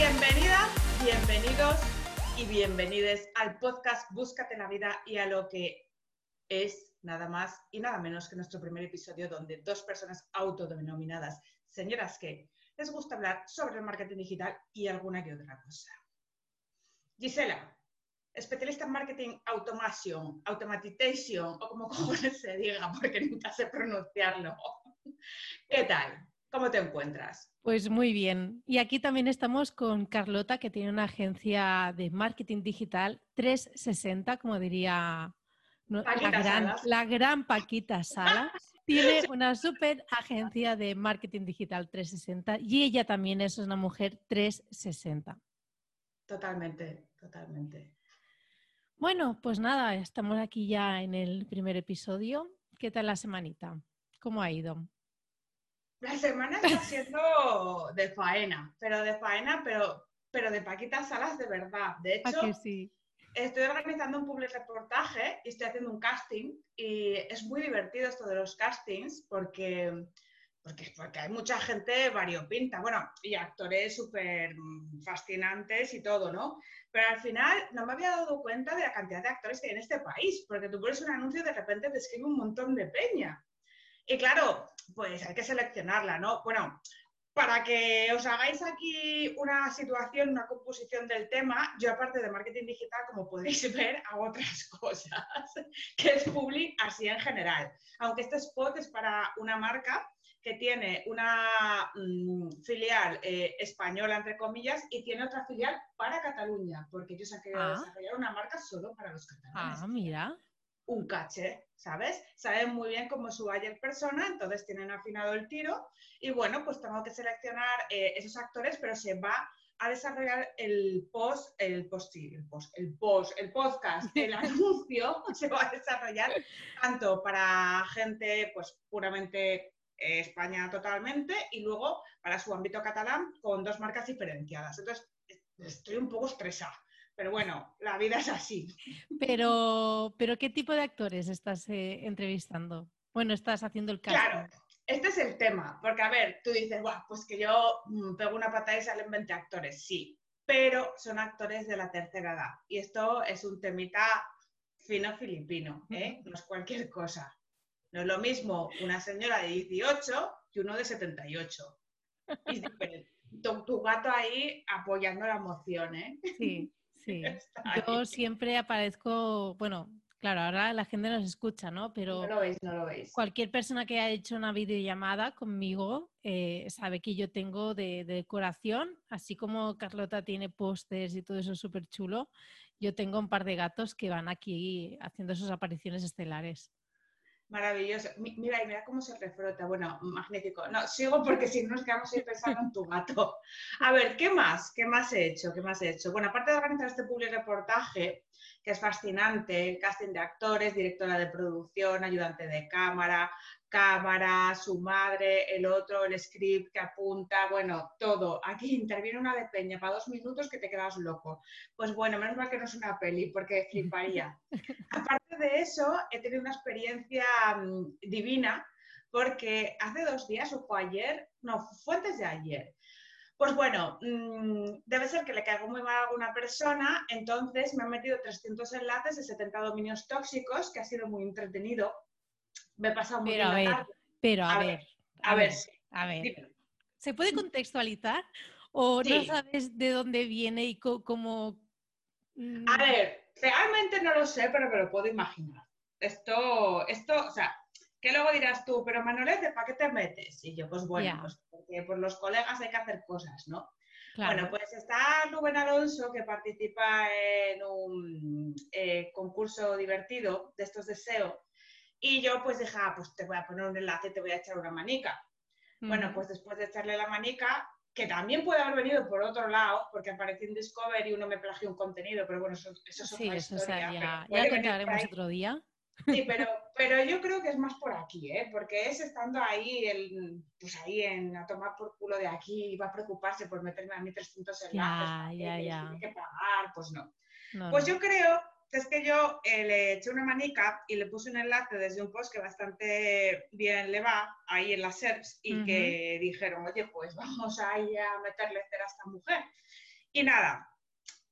Bienvenidas, bienvenidos y bienvenides al podcast Búscate la vida y a lo que es nada más y nada menos que nuestro primer episodio donde dos personas autodenominadas señoras que les gusta hablar sobre el marketing digital y alguna que otra cosa. Gisela, especialista en marketing automation, automatization o como se diga porque nunca sé pronunciarlo. ¿Qué tal? ¿Cómo te encuentras? Pues muy bien. Y aquí también estamos con Carlota, que tiene una agencia de marketing digital 360, como diría la, gran, Paquita Sala. Tiene una super agencia de marketing digital 360 y ella también es una mujer 360. Totalmente, totalmente. Bueno, pues nada, estamos aquí ya en el primer episodio. ¿Qué tal la semanita? ¿Cómo ha ido? La semana está siendo de faena, pero de faena, pero, pero de Paquita Salas de verdad. De hecho, sí? estoy organizando un public reportaje y estoy haciendo un casting y es muy divertido esto de los castings porque, porque, porque hay mucha gente variopinta, bueno, y actores súper fascinantes y todo, ¿no? Pero al final no me había dado cuenta de la cantidad de actores que hay en este país, porque tú pones un anuncio y de repente te escribe un montón de peña. Y claro, pues hay que seleccionarla, ¿no? Bueno, para que os hagáis aquí una situación, una composición del tema, yo aparte de marketing digital, como podéis ver, hago otras cosas, que es public así en general. Aunque este spot es para una marca que tiene una mm, filial eh, española, entre comillas, y tiene otra filial para Cataluña, porque ellos han querido ah. desarrollar una marca solo para los catalanes. Ah, mira un caché, ¿sabes? Saben muy bien cómo es su buyer persona, entonces tienen afinado el tiro y bueno, pues tengo que seleccionar eh, esos actores, pero se va a desarrollar el post, el post, el post, el post, el podcast, el anuncio se va a desarrollar tanto para gente pues puramente eh, España totalmente y luego para su ámbito catalán con dos marcas diferenciadas. Entonces estoy un poco estresada pero bueno, la vida es así. Pero, pero ¿qué tipo de actores estás eh, entrevistando? Bueno, estás haciendo el caso. Claro, este es el tema, porque a ver, tú dices, Buah, pues que yo mm, pego una patada y salen 20 actores, sí, pero son actores de la tercera edad. Y esto es un temita fino filipino, ¿eh? no es cualquier cosa. No es lo mismo una señora de 18 que uno de 78. Y tu, tu gato ahí apoyando la emoción, ¿eh? Sí. Sí, yo siempre aparezco, bueno, claro, ahora la gente nos escucha, ¿no? Pero no lo veis, no lo veis. Cualquier persona que haya hecho una videollamada conmigo eh, sabe que yo tengo de, decoración, así como Carlota tiene pósters y todo eso súper chulo, yo tengo un par de gatos que van aquí haciendo sus apariciones estelares. Maravilloso. Mira, y mira cómo se refrota. Bueno, magnífico. No, sigo porque si no nos quedamos ahí pensando en tu gato. A ver, ¿qué más? ¿Qué más he hecho? ¿Qué más he hecho? Bueno, aparte de organizar este public reportaje, que es fascinante, el casting de actores, directora de producción, ayudante de cámara, cámara, su madre, el otro, el script que apunta, bueno, todo. Aquí interviene una de peña para dos minutos que te quedas loco. Pues bueno, menos mal que no es una peli, porque fliparía. Aparte de eso, he tenido una experiencia mm, divina, porque hace dos días o fue ayer, no, fue antes de ayer. Pues bueno, mm, debe ser que le caigo muy mal a alguna persona, entonces me han metido 300 enlaces de 70 dominios tóxicos, que ha sido muy entretenido me he pasado muy pero a ver, Pero a, ver, a, ver, a ver. ¿Se puede contextualizar o no sabes de dónde viene y cómo... Mm? A ver, realmente no lo sé, pero me lo puedo imaginar. Esto, esto, o sea, que luego dirás tú, pero Manolete, ¿para qué te metes? Y yo, pues bueno, pues porque por los colegas hay que hacer cosas, ¿no? Bueno, pues está Rubén Alonso, que participa en un eh, concurso divertido de estos deseos y yo pues dije, ah, pues te voy a poner un enlace te voy a echar una manica. Bueno, pues después de echarle la manica, que también puede haber venido por otro lado, porque apareció en Discovery y uno me plagió un contenido, pero bueno, eso, eso es otra sí, historia. ya, ya contaremos otro día. Sí, pero, pero yo creo que es más por aquí, ¿eh? porque es estando ahí, el, pues ahí en, a tomar por culo de aquí, va a preocuparse por meterme a mí 300 enlaces, ya, ya, ya. tiene que pagar, pues no. pues yo creo es que yo eh, le eché una manica y le puse un enlace desde un post que bastante bien le va ahí en las SERPs y que dijeron, oye, pues vamos a ir a meterle cera a esta mujer. Y nada,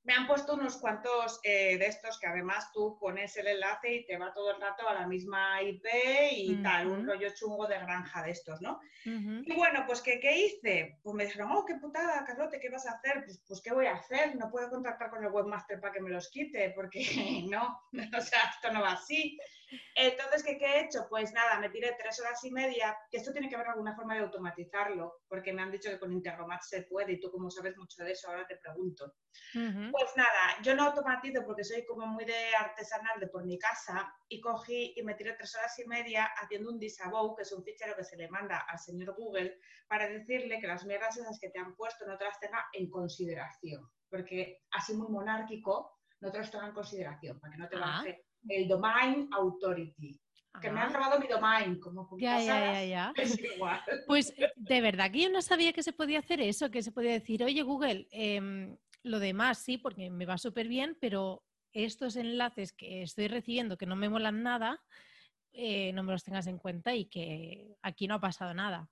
me han puesto unos cuantos eh, de estos que además tú pones el enlace y te va todo el rato a la misma IP y tal, un rollo chungo de granja de estos, ¿no? Y bueno, pues ¿qué, ¿qué, hice? Pues me dijeron, oh, qué putada, Carlote, ¿qué vas a hacer? Pues, pues ¿qué voy a hacer? No puedo contactar con el webmaster para que me los quite, porque no, o sea, esto no va así. Entonces, ¿qué, he hecho? Pues nada, me tiré tres horas y media, que esto tiene que haber alguna forma de automatizarlo, porque me han dicho que con Integromat se puede y tú como sabes mucho de eso, ahora te pregunto. Pues nada, yo no automatizo porque soy como muy de artesanal de por mi casa y cogí y me tiré tres horas y media haciendo un disavow, que es un fichero que se le manda al señor Google para decirle que las mierdas esas que te han puesto no te las tenga en consideración, porque así muy monárquico no te las tenga en consideración, para que no te ah. baje el Domain Authority. Que me han robado mi domain, como ya, ya, ya, Es igual. Pues de verdad que yo no sabía que se podía hacer eso, que se podía decir, oye Google, em, lo demás sí, porque me va súper bien, pero estos enlaces que estoy recibiendo que no me molan nada, eh, no me los tengas en cuenta y que aquí no ha pasado nada.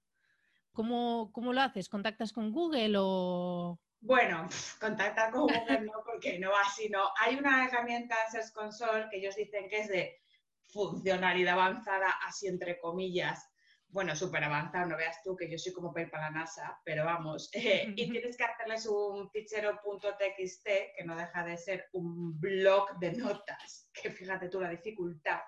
¿Cómo, ¿Cómo, lo haces? ¿Contactas con Google o...? Bueno, contactar con Google no, porque no así no. Hay una herramienta en Search Console que ellos dicen que es de funcionalidad avanzada, así entre comillas. Bueno, súper avanzada, no veas tú que yo soy como para la NASA, pero vamos. Eh, y tienes que hacerles un fichero .txt, que no deja de ser un blog de notas, que fíjate tú la dificultad.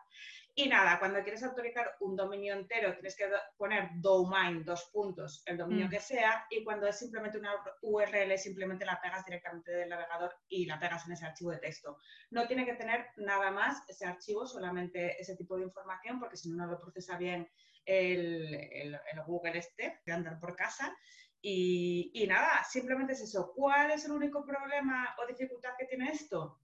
Y nada, cuando quieres autorizar un dominio entero, tienes que poner domain, dos puntos, el dominio mm. que sea, y cuando es simplemente una URL, simplemente la pegas directamente del navegador y la pegas en ese archivo de texto. No tiene que tener nada más ese archivo, solamente ese tipo de información, porque si no, no lo procesa bien el, el, Google este, de andar por casa. Y, y nada, simplemente es eso. ¿Cuál es el único problema o dificultad que tiene esto?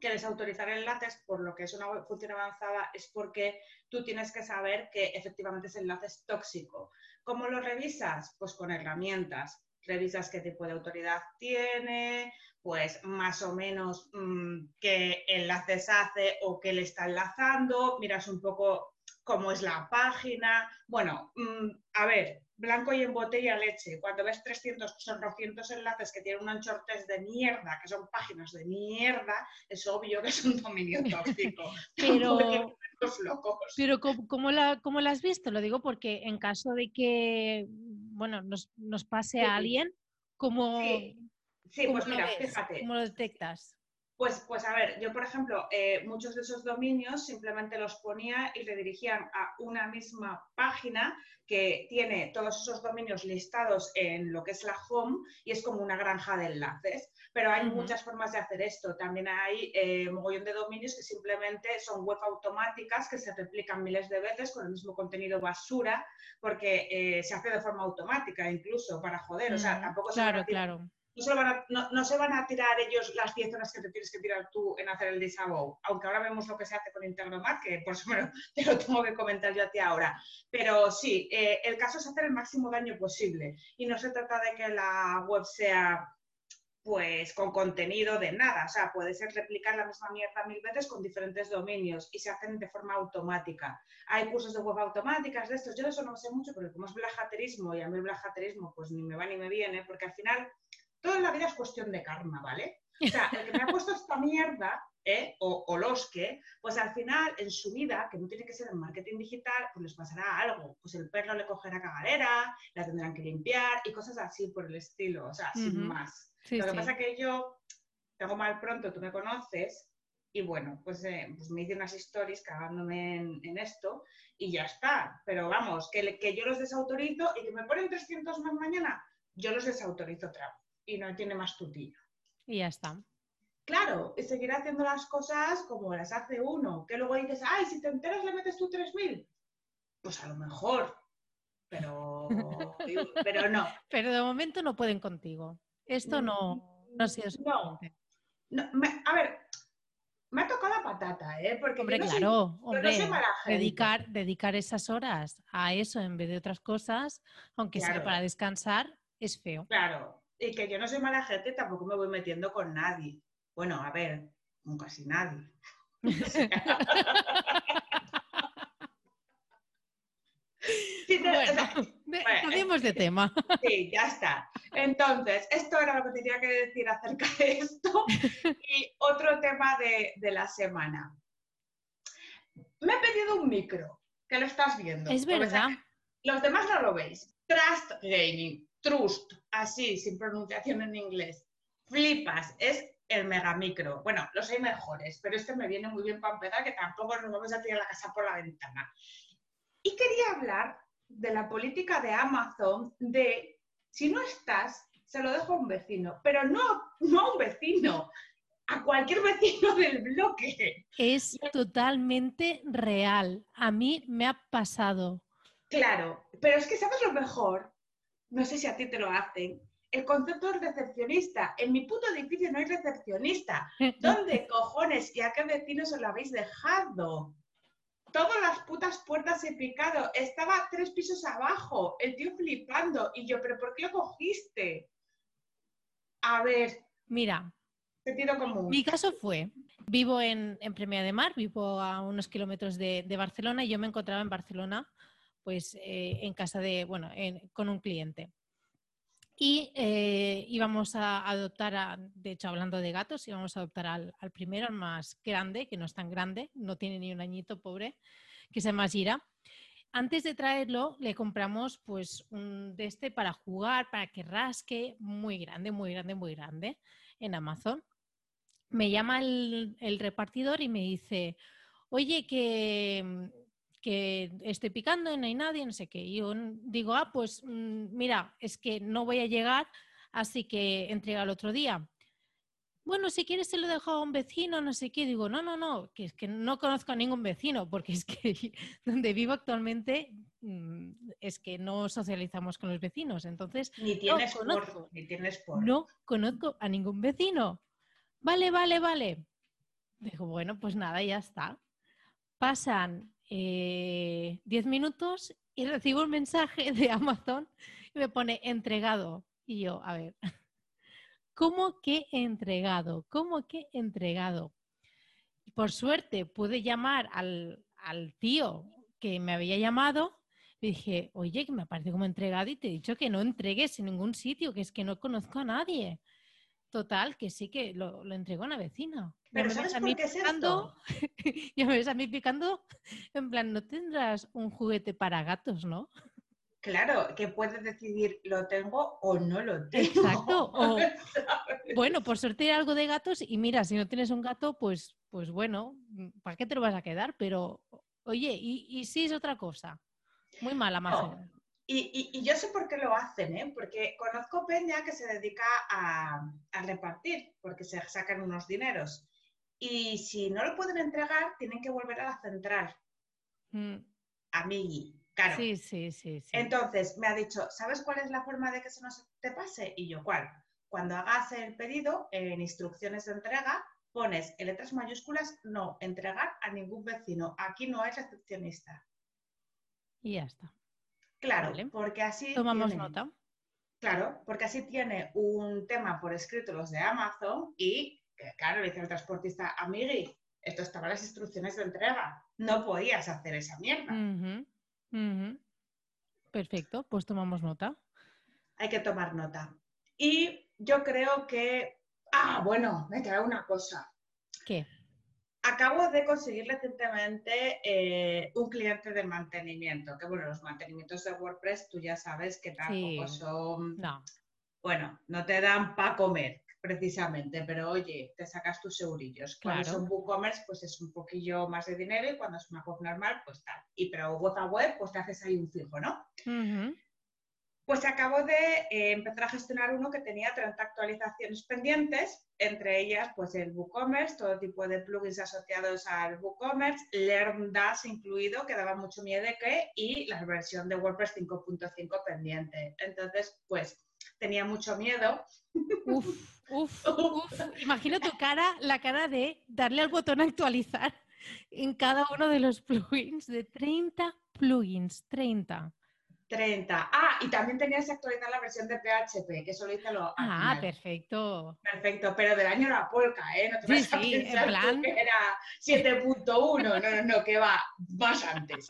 Que desautorizar enlaces, por lo que es una función avanzada, es porque tú tienes que saber que efectivamente ese enlace es tóxico. ¿Cómo lo revisas? Pues con herramientas. Revisas qué tipo de autoridad tiene, pues más o menos mm, qué enlaces hace o qué le está enlazando, miras un poco cómo es la página. Bueno, mm, a ver, blanco y en botella leche. Cuando ves 300, son 200 enlaces que tienen un anchortes de mierda, que son páginas de mierda, es obvio que es un dominio tóxico. pero, pero ¿cómo, la, ¿cómo has visto? Lo digo porque en caso de que, bueno, nos, pase a alguien, ¿cómo, sí. pues mira, fíjate. ¿Cómo lo detectas? Pues, pues a ver, yo por ejemplo, eh, muchos de esos dominios simplemente los ponía y redirigían a una misma página que tiene todos esos dominios listados en lo que es la home y es como una granja de enlaces. Pero hay muchas formas de hacer esto. También hay eh, mogollón de dominios que simplemente son web automáticas que se replican miles de veces con el mismo contenido basura porque eh, se hace de forma automática incluso para joder. O sea, tampoco claro, claro no se, van a, tirar ellos las 10 horas que te tienes que tirar tú en hacer el disavow, aunque ahora vemos lo que se hace con Integromat, que por eso te lo tengo que comentar yo a ti ahora. Pero sí, eh, el caso es hacer el máximo daño posible y no se trata de que la web sea pues con contenido de nada, o sea, puede ser replicar la misma mierda mil veces con diferentes dominios y se hacen de forma automática. Hay cursos de web automáticas de estos, yo de eso no sé mucho, porque como es blajaterismo y a mí el blajaterismo pues ni me va ni me viene, porque al final todo en la vida es cuestión de karma, ¿vale? O sea, el que me ha puesto esta mierda, ¿eh? o, los que, pues al final en su vida, que no tiene que ser en marketing digital, pues les pasará algo. Pues el perro le cogerá cagalera, la tendrán que limpiar y cosas así por el estilo, o sea, sin más. Lo que pasa es que yo tengo mal pronto, tú me conoces, y bueno, pues, eh, pues me hice unas stories cagándome en, esto y ya está. Pero vamos, que, que yo los desautorizo y que me ponen 300 más mañana, yo los desautorizo otra vez y no tiene más tutilla. Y ya está. Claro, y seguir haciendo las cosas como las hace uno, que luego dices, ay, si te enteras le metes tú 3.000. Pues a lo mejor, pero, pero no. Pero de momento no pueden contigo. Esto no, no ha sido. No, a ver, me ha tocado la patata, ¿eh? Porque hombre, claro, hombre, dedicar, dedicar esas horas a eso en vez de otras cosas, aunque sea para descansar, es feo. Claro, y que yo no soy mala gente, tampoco me voy metiendo con nadie. Bueno, a ver, con casi nadie. bueno, cambiemos de tema. Sí, ya está. Entonces, esto era lo que tenía que decir acerca de esto. Y otro tema de, la semana. Me he pedido un micro, que lo estás viendo. Es verdad. Los demás no lo veis. Trust Gaming, Trust, así, sin pronunciación en inglés. Flipas, es el megamicro. Bueno, los hay mejores, pero este me viene muy bien para empezar, que tampoco nos vamos a tirar la casa por la ventana. Y quería hablar de la política de Amazon de si no estás, se lo dejo a un vecino, pero no, no a un vecino, a cualquier vecino del bloque. Es totalmente real. A mí me ha pasado. Claro, pero es que sabes lo mejor, no sé si a ti te lo hacen, el concepto es recepcionista. En mi puto edificio no hay recepcionista. ¿Dónde cojones y a qué vecino se lo habéis dejado? Todas las putas puertas he picado. Estaba tres pisos abajo. El tío flipando. Y yo, ¿pero por qué lo cogiste? A ver. Mira. Sentido común. Mi caso fue, vivo en, en Premia de Mar, vivo a unos kilómetros de, Barcelona y yo me encontraba en Barcelona, pues eh, en casa de, bueno, con un cliente. Y eh, íbamos a adoptar, de hecho, hablando de gatos, íbamos a adoptar al, primero, al más grande, que no es tan grande, no tiene ni un añito, pobre, que se llama Gira. Antes de traerlo, le compramos pues un de este para jugar, para que rasque, muy grande, muy grande, muy grande, en Amazon. Me llama el repartidor y me dice, oye, que que estoy picando y no hay nadie, no sé qué. Y yo digo, ah, pues mm, mira, es que no voy a llegar, así que entrega el otro día. Bueno, si quieres se lo dejo a un vecino, no sé qué. Digo, no, no, no, que es que no conozco a ningún vecino, porque es que donde vivo actualmente mm, es que no socializamos con los vecinos. Entonces, ni tienes, no conozco, ni tienes por. No conozco a ningún vecino. Vale, vale, vale. Digo, bueno, pues nada, ya está. Pasan 10 eh, minutos y recibo un mensaje de Amazon y me pone entregado. Y yo, a ver, ¿cómo que entregado? ¿Cómo que entregado? Por suerte pude llamar al, al tío que me había llamado y dije, oye, que me parece como entregado y te he dicho que no entregues en ningún sitio, que es que no conozco a nadie. Total, que sí que lo, lo entregó una vecina. Pero ¿sabes por qué es esto? ya me ves a mí picando, en plan, no tendrás un juguete para gatos, ¿no? Claro, que puedes decidir, lo tengo o no lo tengo. Exacto. bueno, por suerte hay algo de gatos y mira, si no tienes un gato, pues, pues bueno, ¿para qué te lo vas a quedar? Pero, oye, ¿y, y si es otra cosa? Muy mala, más. Y, yo sé por qué lo hacen, ¿eh? porque conozco Peña que se dedica a, repartir, porque se sacan unos dineros. Y si no lo pueden entregar, tienen que volver a la central. Mm. A mí, claro. Sí, sí, sí, Entonces me ha dicho, ¿sabes cuál es la forma de que se nos te pase? Y yo, ¿cuál? Cuando hagas el pedido, en instrucciones de entrega, pones en letras mayúsculas, no entregar a ningún vecino. Aquí no hay recepcionista. Y ya está. Claro, porque así. Tomamos nota. Claro, porque así tiene un tema por escrito los de Amazon y, claro, le dice al transportista, amigui, esto estaba en las instrucciones de entrega. No podías hacer esa mierda. Perfecto, pues tomamos nota. Hay que tomar nota. Y yo creo que. Ah, bueno, me queda una cosa. ¿Qué? Acabo de conseguir recientemente eh, un cliente de mantenimiento, que bueno, los mantenimientos de WordPress tú ya sabes que tampoco son... No. Bueno, no te dan para comer precisamente, pero oye, te sacas tus eurillos. Cuando son WooCommerce, pues es un poquillo más de dinero y cuando es una web normal, pues tal. Y pero Gota Web, pues te haces ahí un fijo, ¿no? Pues acabo de eh, empezar a gestionar uno que tenía 30 actualizaciones pendientes, entre ellas pues el WooCommerce, todo tipo de plugins asociados al WooCommerce, LearnDash incluido, que daba mucho miedo que, y la versión de WordPress 5.5 pendiente. Entonces, pues tenía mucho miedo. Uf, uf, uf. Imagino tu cara, la cara de darle al botón actualizar en cada uno de los plugins, de 30 plugins, 30. 30. Ah, y también tenías que actualizar la versión de PHP, que eso lo hice lo. Ah, perfecto. Perfecto, pero del año la polka, ¿eh? No te vas a pensar plan... que era 7.1. No, no, no, que va más antes.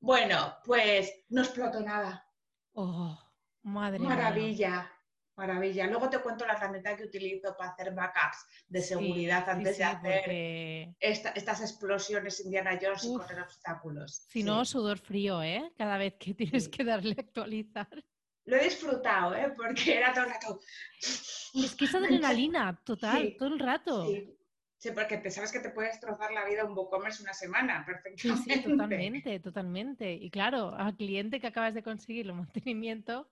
Bueno, pues no explotó nada. Oh, madre Maravilla. Maravilla. Luego te cuento la herramienta que utilizo para hacer backups de seguridad antes de hacer estas explosiones Indiana Jones y correr obstáculos. Si no, sudor frío, ¿eh? Cada vez que tienes que darle a actualizar. Lo he disfrutado, ¿eh? Porque era todo el rato. Es que es adrenalina, total, todo el rato. Sí. porque te sabes que te puede destrozar la vida un WooCommerce una semana, perfectamente. Sí, totalmente, totalmente. Y claro, al cliente que acabas de conseguir el mantenimiento.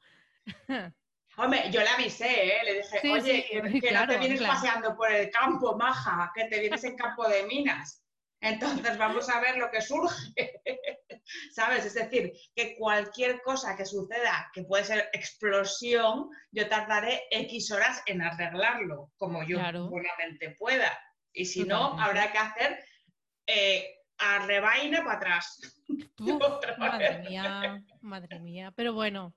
Hombre, yo le avisé, ¿eh? le dije, oye, que, no te vienes paseando por el campo, maja, que te vienes en campo de minas. Entonces vamos a ver lo que surge. ¿Sabes? Es decir, que cualquier cosa que suceda, que puede ser explosión, yo tardaré X horas en arreglarlo, como yo buenamente pueda. Y si no, habrá que hacer eh, a rebaina para atrás. madre mía, madre mía. Pero bueno,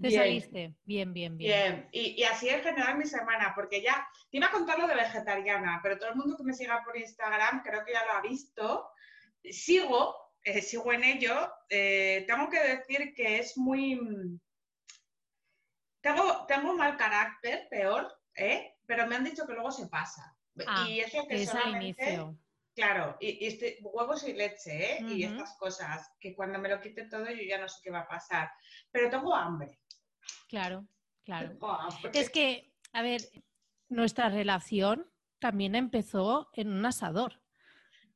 te bien. saliste. Bien, bien, bien. Bien. Y, así en general mi semana, porque ya te iba a contar lo de vegetariana, pero todo el mundo que me siga por Instagram creo que ya lo ha visto. Sigo, eh, sigo en ello. Eh, tengo que decir que es muy. Tengo, tengo mal carácter, peor, ¿eh? pero me han dicho que luego se pasa. Ah, y eso que es solamente, inicio. Claro, y, este, huevos y leche, ¿eh? Y estas cosas, que cuando me lo quite todo yo ya no sé qué va a pasar. Pero tengo hambre. Claro, claro. Es que, a ver, nuestra relación también empezó en un asador.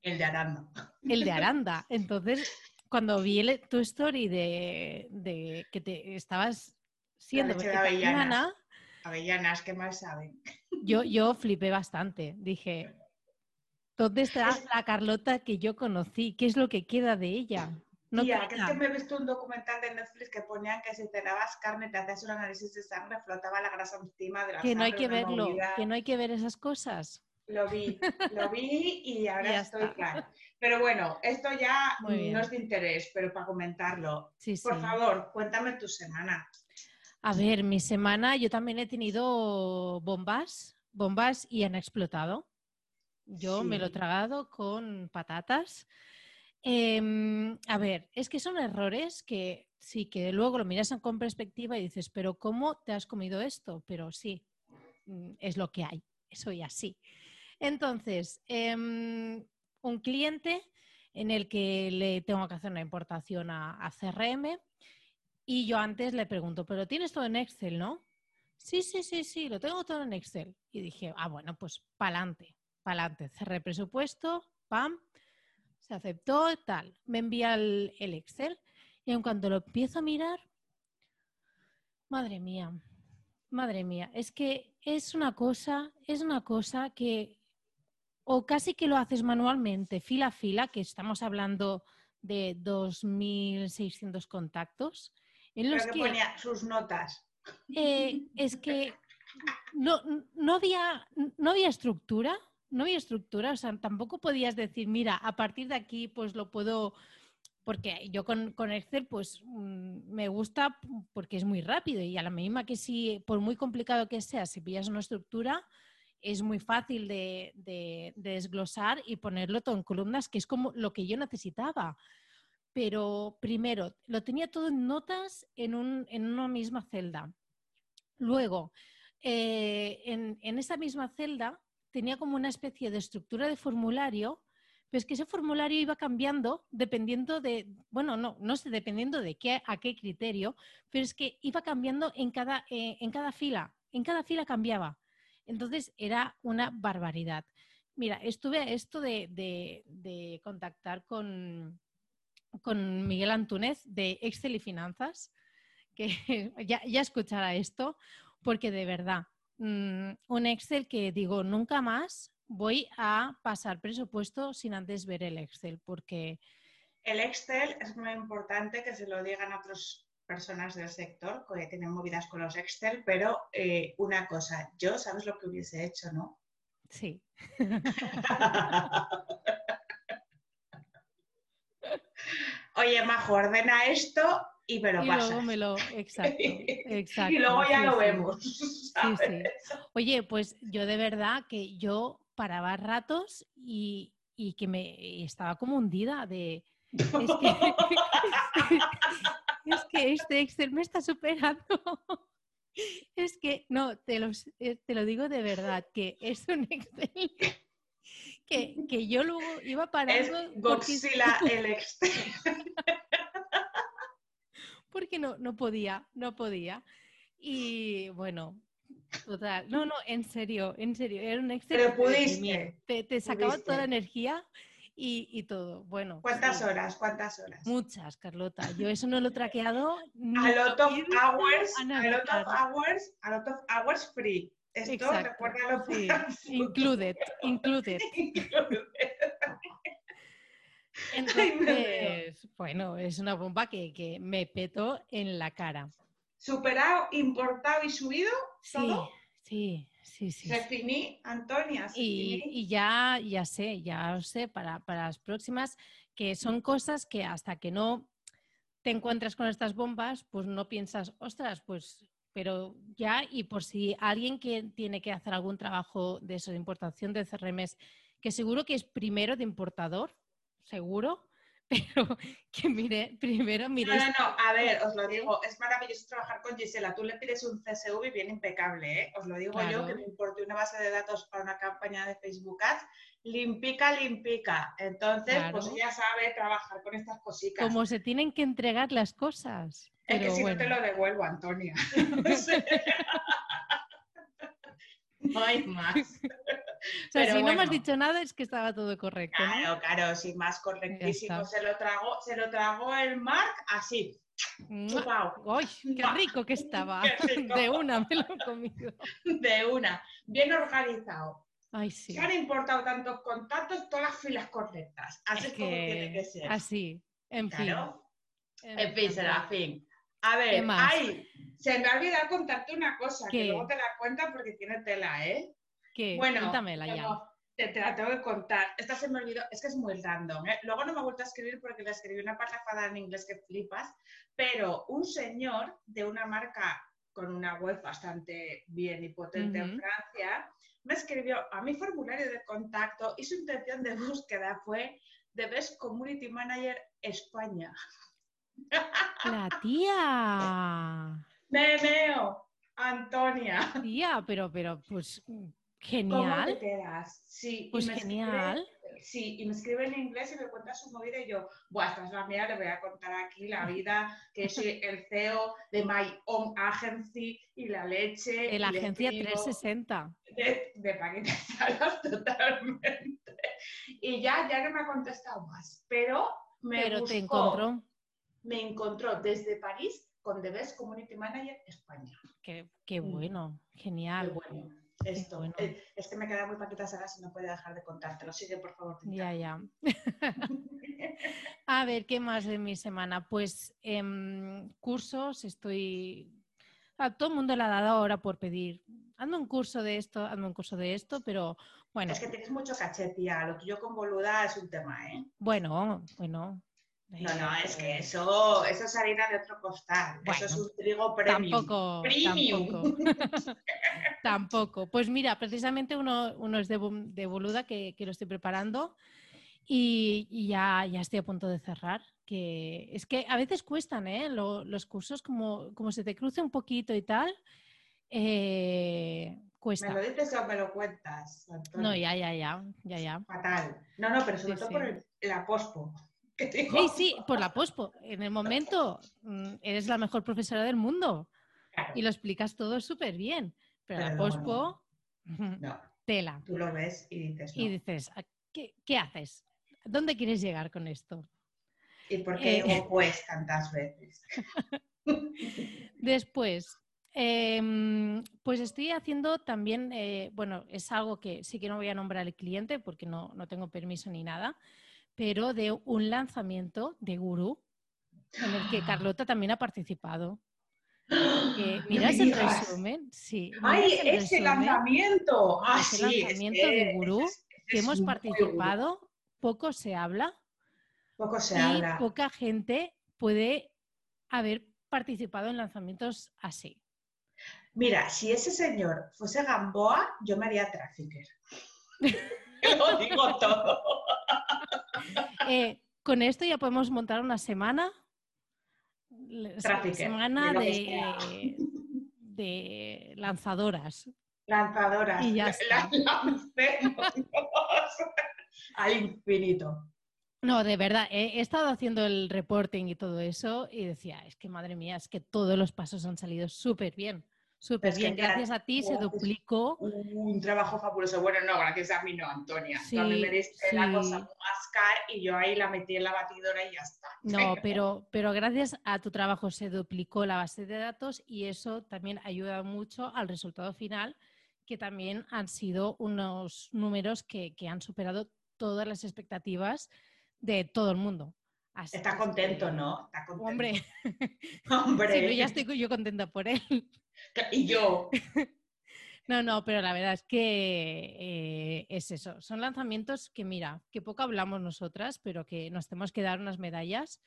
El de Aranda. El de Aranda. Entonces, cuando vi tu story de, que te estabas siendo avellanas. Avellanas, ¿qué más saben? Yo, yo flipé bastante. Dije, ¿dónde está la Carlota que yo conocí? ¿Qué es lo que queda de ella? No Tía, que es que me he visto un documental de Netflix que ponían que si cenabas carne, te hacías un análisis de sangre, flotaba la grasa encima de la Que no hay que verlo, que no hay que ver esas cosas. Lo vi, lo vi y ahora estoy claro. Pero bueno, esto ya no es de interés, pero para comentarlo. Por favor, cuéntame tu semana. A ver, mi semana yo también he tenido bombas, bombas y han explotado. Yo me lo he tragado con patatas. Em, a ver, es que son errores que sí, que luego lo miras con perspectiva y dices, pero ¿cómo te has comido esto? Pero sí, mm, es lo que hay, soy así. Entonces, em, un cliente en el que le tengo que hacer una importación a, CRM y yo antes le pregunto, pero tienes todo en Excel, ¿no? Sí, sí, sí, sí, lo tengo todo en Excel. Y dije, ah, bueno, pues pa'lante, pa'lante. Cerré presupuesto, pam, se aceptó, tal. Me envía el, Excel y en cuanto lo empiezo a mirar, madre mía, madre mía, es que es una cosa, es una cosa que o casi que lo haces manualmente, fila a fila, que estamos hablando de 2.600 contactos. En los que, ponía sus notas. Eh, es que no, no, había, no había estructura, no había estructura, o sea, tampoco podías decir, mira, a partir de aquí pues lo puedo, porque yo con, Excel pues mm, me gusta porque es muy rápido y a la misma que si, por muy complicado que sea, si pillas una estructura, es muy fácil de, desglosar y ponerlo todo en columnas, que es como lo que yo necesitaba. Pero primero, lo tenía todo en notas en, una misma celda. Luego, eh, en, en esa misma celda tenía como una especie de estructura de formulario, pero es que ese formulario iba cambiando dependiendo de, bueno, no, no sé, dependiendo de qué, a qué criterio, pero es que iba cambiando en cada, eh, en cada fila, en cada fila cambiaba. Entonces era una barbaridad. Mira, estuve a esto de, contactar con, con Miguel Antúnez de Excel y Finanzas, que ya, ya escuchará esto, porque de verdad, Mm, un Excel que digo, nunca más voy a pasar presupuesto sin antes ver el Excel, porque... El Excel es muy importante que se lo digan a otras personas del sector que tienen movidas con los Excel, pero eh, una cosa, yo, ¿sabes lo que hubiese hecho, no? Sí. Oye, Majo, ordena esto y me lo y Luego me lo, exacto, exacto. y luego ya lo vemos. Sí. Oye, pues yo de verdad que yo paraba ratos y, y que me estaba como hundida de... Es que, es que este Excel me está superando. Es que, no, te, los, eh, te lo digo de verdad, que es un Excel que, que yo luego iba parando. Es Godzilla el Excel. Porque no, no podía, no podía. Y bueno, total. No, no, en serio, en serio, era un Excel. Pero pudiste. Te, te sacaba toda la energía y, todo. Bueno. ¿Cuántas horas? ¿Cuántas horas? Muchas, Carlota. Yo eso no lo he traqueado. a lot of hours, a, lot of hours, a lot of hours free. Esto recuérdalo sí. Included, included. Entonces, bueno, es una bomba que, que, me petó en la cara. ¿Superado, importado y subido? Sí, sí, Sí, sí. Se Antonia. y, ya, ya sé, ya sé para, para las próximas que son cosas que hasta que no te encuentras con estas bombas, pues no piensas, ostras, pues, pero ya, y por si alguien que tiene que hacer algún trabajo de eso, de importación de CRMs, que seguro que es primero de importador, seguro, pero que mire, primero mire. No, no, no, a ver, os lo digo, es maravilloso trabajar con Gisela. Tú le pides un CSV y viene impecable, ¿eh? Os lo digo yo, que me importe una base de datos para una campaña de Facebook Ads, limpica, limpica. Entonces, pues ella sabe trabajar con estas cositas. Como se tienen que entregar las cosas. Es que si no te lo devuelvo, Antonia. no hay más. O sea, si no me has dicho nada es que estaba todo correcto. Claro, claro, sí, más correctísimo. Se lo tragó, se lo tragó el Mark así. ¡Uy, qué rico que estaba! De una me lo he comido. De una. Bien organizado. Ay, sí. Se han importado tantos contactos, todas las filas correctas. Así es, como tiene que ser. Así, en fin. En, fin, será fin. A ver, ay, se me ha olvidado contarte una cosa, que luego te la cuento porque tiene tela, ¿eh? Bueno, cuéntamela ya. Te, la tengo que contar. Esta se me olvidó, es que es muy random. ¿eh? Luego no me ha vuelto a escribir porque le escribí una parrafada en inglés que flipas, pero un señor de una marca con una web bastante bien y potente en Francia me escribió a mi formulario de contacto y su intención de búsqueda fue de Best Community Manager España. La tía. Memeo, Antonia. Tía, pero, pero, pues Genial. ¿Cómo te quedas? Sí, pues genial. sí, y me escribe en inglés y me cuenta su movida y yo, bueno, esta es la mía, le voy a contar aquí la vida, que soy el CEO de My Own Agency y la leche. De la agencia 360. De, de paquetes salas totalmente. Y ya, ya no me ha contestado más, pero me Pero te encontró. Me encontró desde París con The Best Community Manager España. Qué, qué bueno, genial. Qué bueno. Esto. Eh, es que me queda muy paquitas ahora si no puedo dejar de contártelo. Sigue, por favor. Ya, ya. a ver, ¿qué más de mi semana? Pues en cursos estoy... A todo el mundo le ha dado ahora por pedir. Ando un curso de esto, ando un curso de esto, pero bueno. Es que tienes mucho caché, tía. Lo tuyo con boluda es un tema, ¿eh? Bueno, bueno. No, no, es que eso, eso es harina de otro costal. eso es un trigo premium. Tampoco. Tampoco. tampoco. Pues mira, precisamente uno, uno es de, de boluda que, que, lo estoy preparando y, ya, ya estoy a punto de cerrar. Que es que a veces cuestan, ¿eh? los cursos, como, como se te cruce un poquito y tal. Eh, cuesta. ¿Me lo dices o me lo cuentas? No, ya, ya, ya, ya, ya. Fatal. No, no, pero sobre todo por el, la pospo. Sí, sí, por la pospo. En el momento mm, eres la mejor profesora del mundo y lo explicas todo súper bien. Pero, la pospo, tela. Tú lo ves y dices. Y dices, ¿qué, haces? ¿Dónde quieres llegar con esto? ¿Y por qué eh, pues tantas veces? Después, em, pues estoy haciendo también, eh, bueno, es algo que sí que no voy a nombrar al cliente porque no, no tengo permiso ni nada, pero de un lanzamiento de Guru en el que Carlota también ha participado. miras el resumen, sí. ¡Ay, ese lanzamiento! ¡Ah, ese lanzamiento de Guru que hemos participado, poco se habla. Poco se y poca gente puede haber participado en lanzamientos así. Mira, si ese señor fuese Gamboa, yo me haría trafficker. Lo digo todo. Eh, con esto ya podemos montar una semana. semana de, de lanzadoras. Lanzadoras. Y ya está. al infinito. No, de verdad, he, estado haciendo el reporting y todo eso y decía, es que madre mía, es que todos los pasos han salido súper bien. Súper bien, gracias a ti se duplicó. Un trabajo fabuloso. Bueno, no, gracias a mí no, Antonia. Sí, mí me diste la cosa más y yo ahí la metí en la batidora y ya está. No, pero, pero gracias a tu trabajo se duplicó la base de datos y eso también ayuda mucho al resultado final, que también han sido unos números que, que han superado todas las expectativas de todo el mundo. Está contento, ¿no? Está contento. Hombre, Hombre. Sí, ya estoy yo contenta por él. Y yo. No, no, pero la verdad es que eh, es eso. Son lanzamientos que, mira, que poco hablamos nosotras, pero que nos tenemos que dar unas medallas,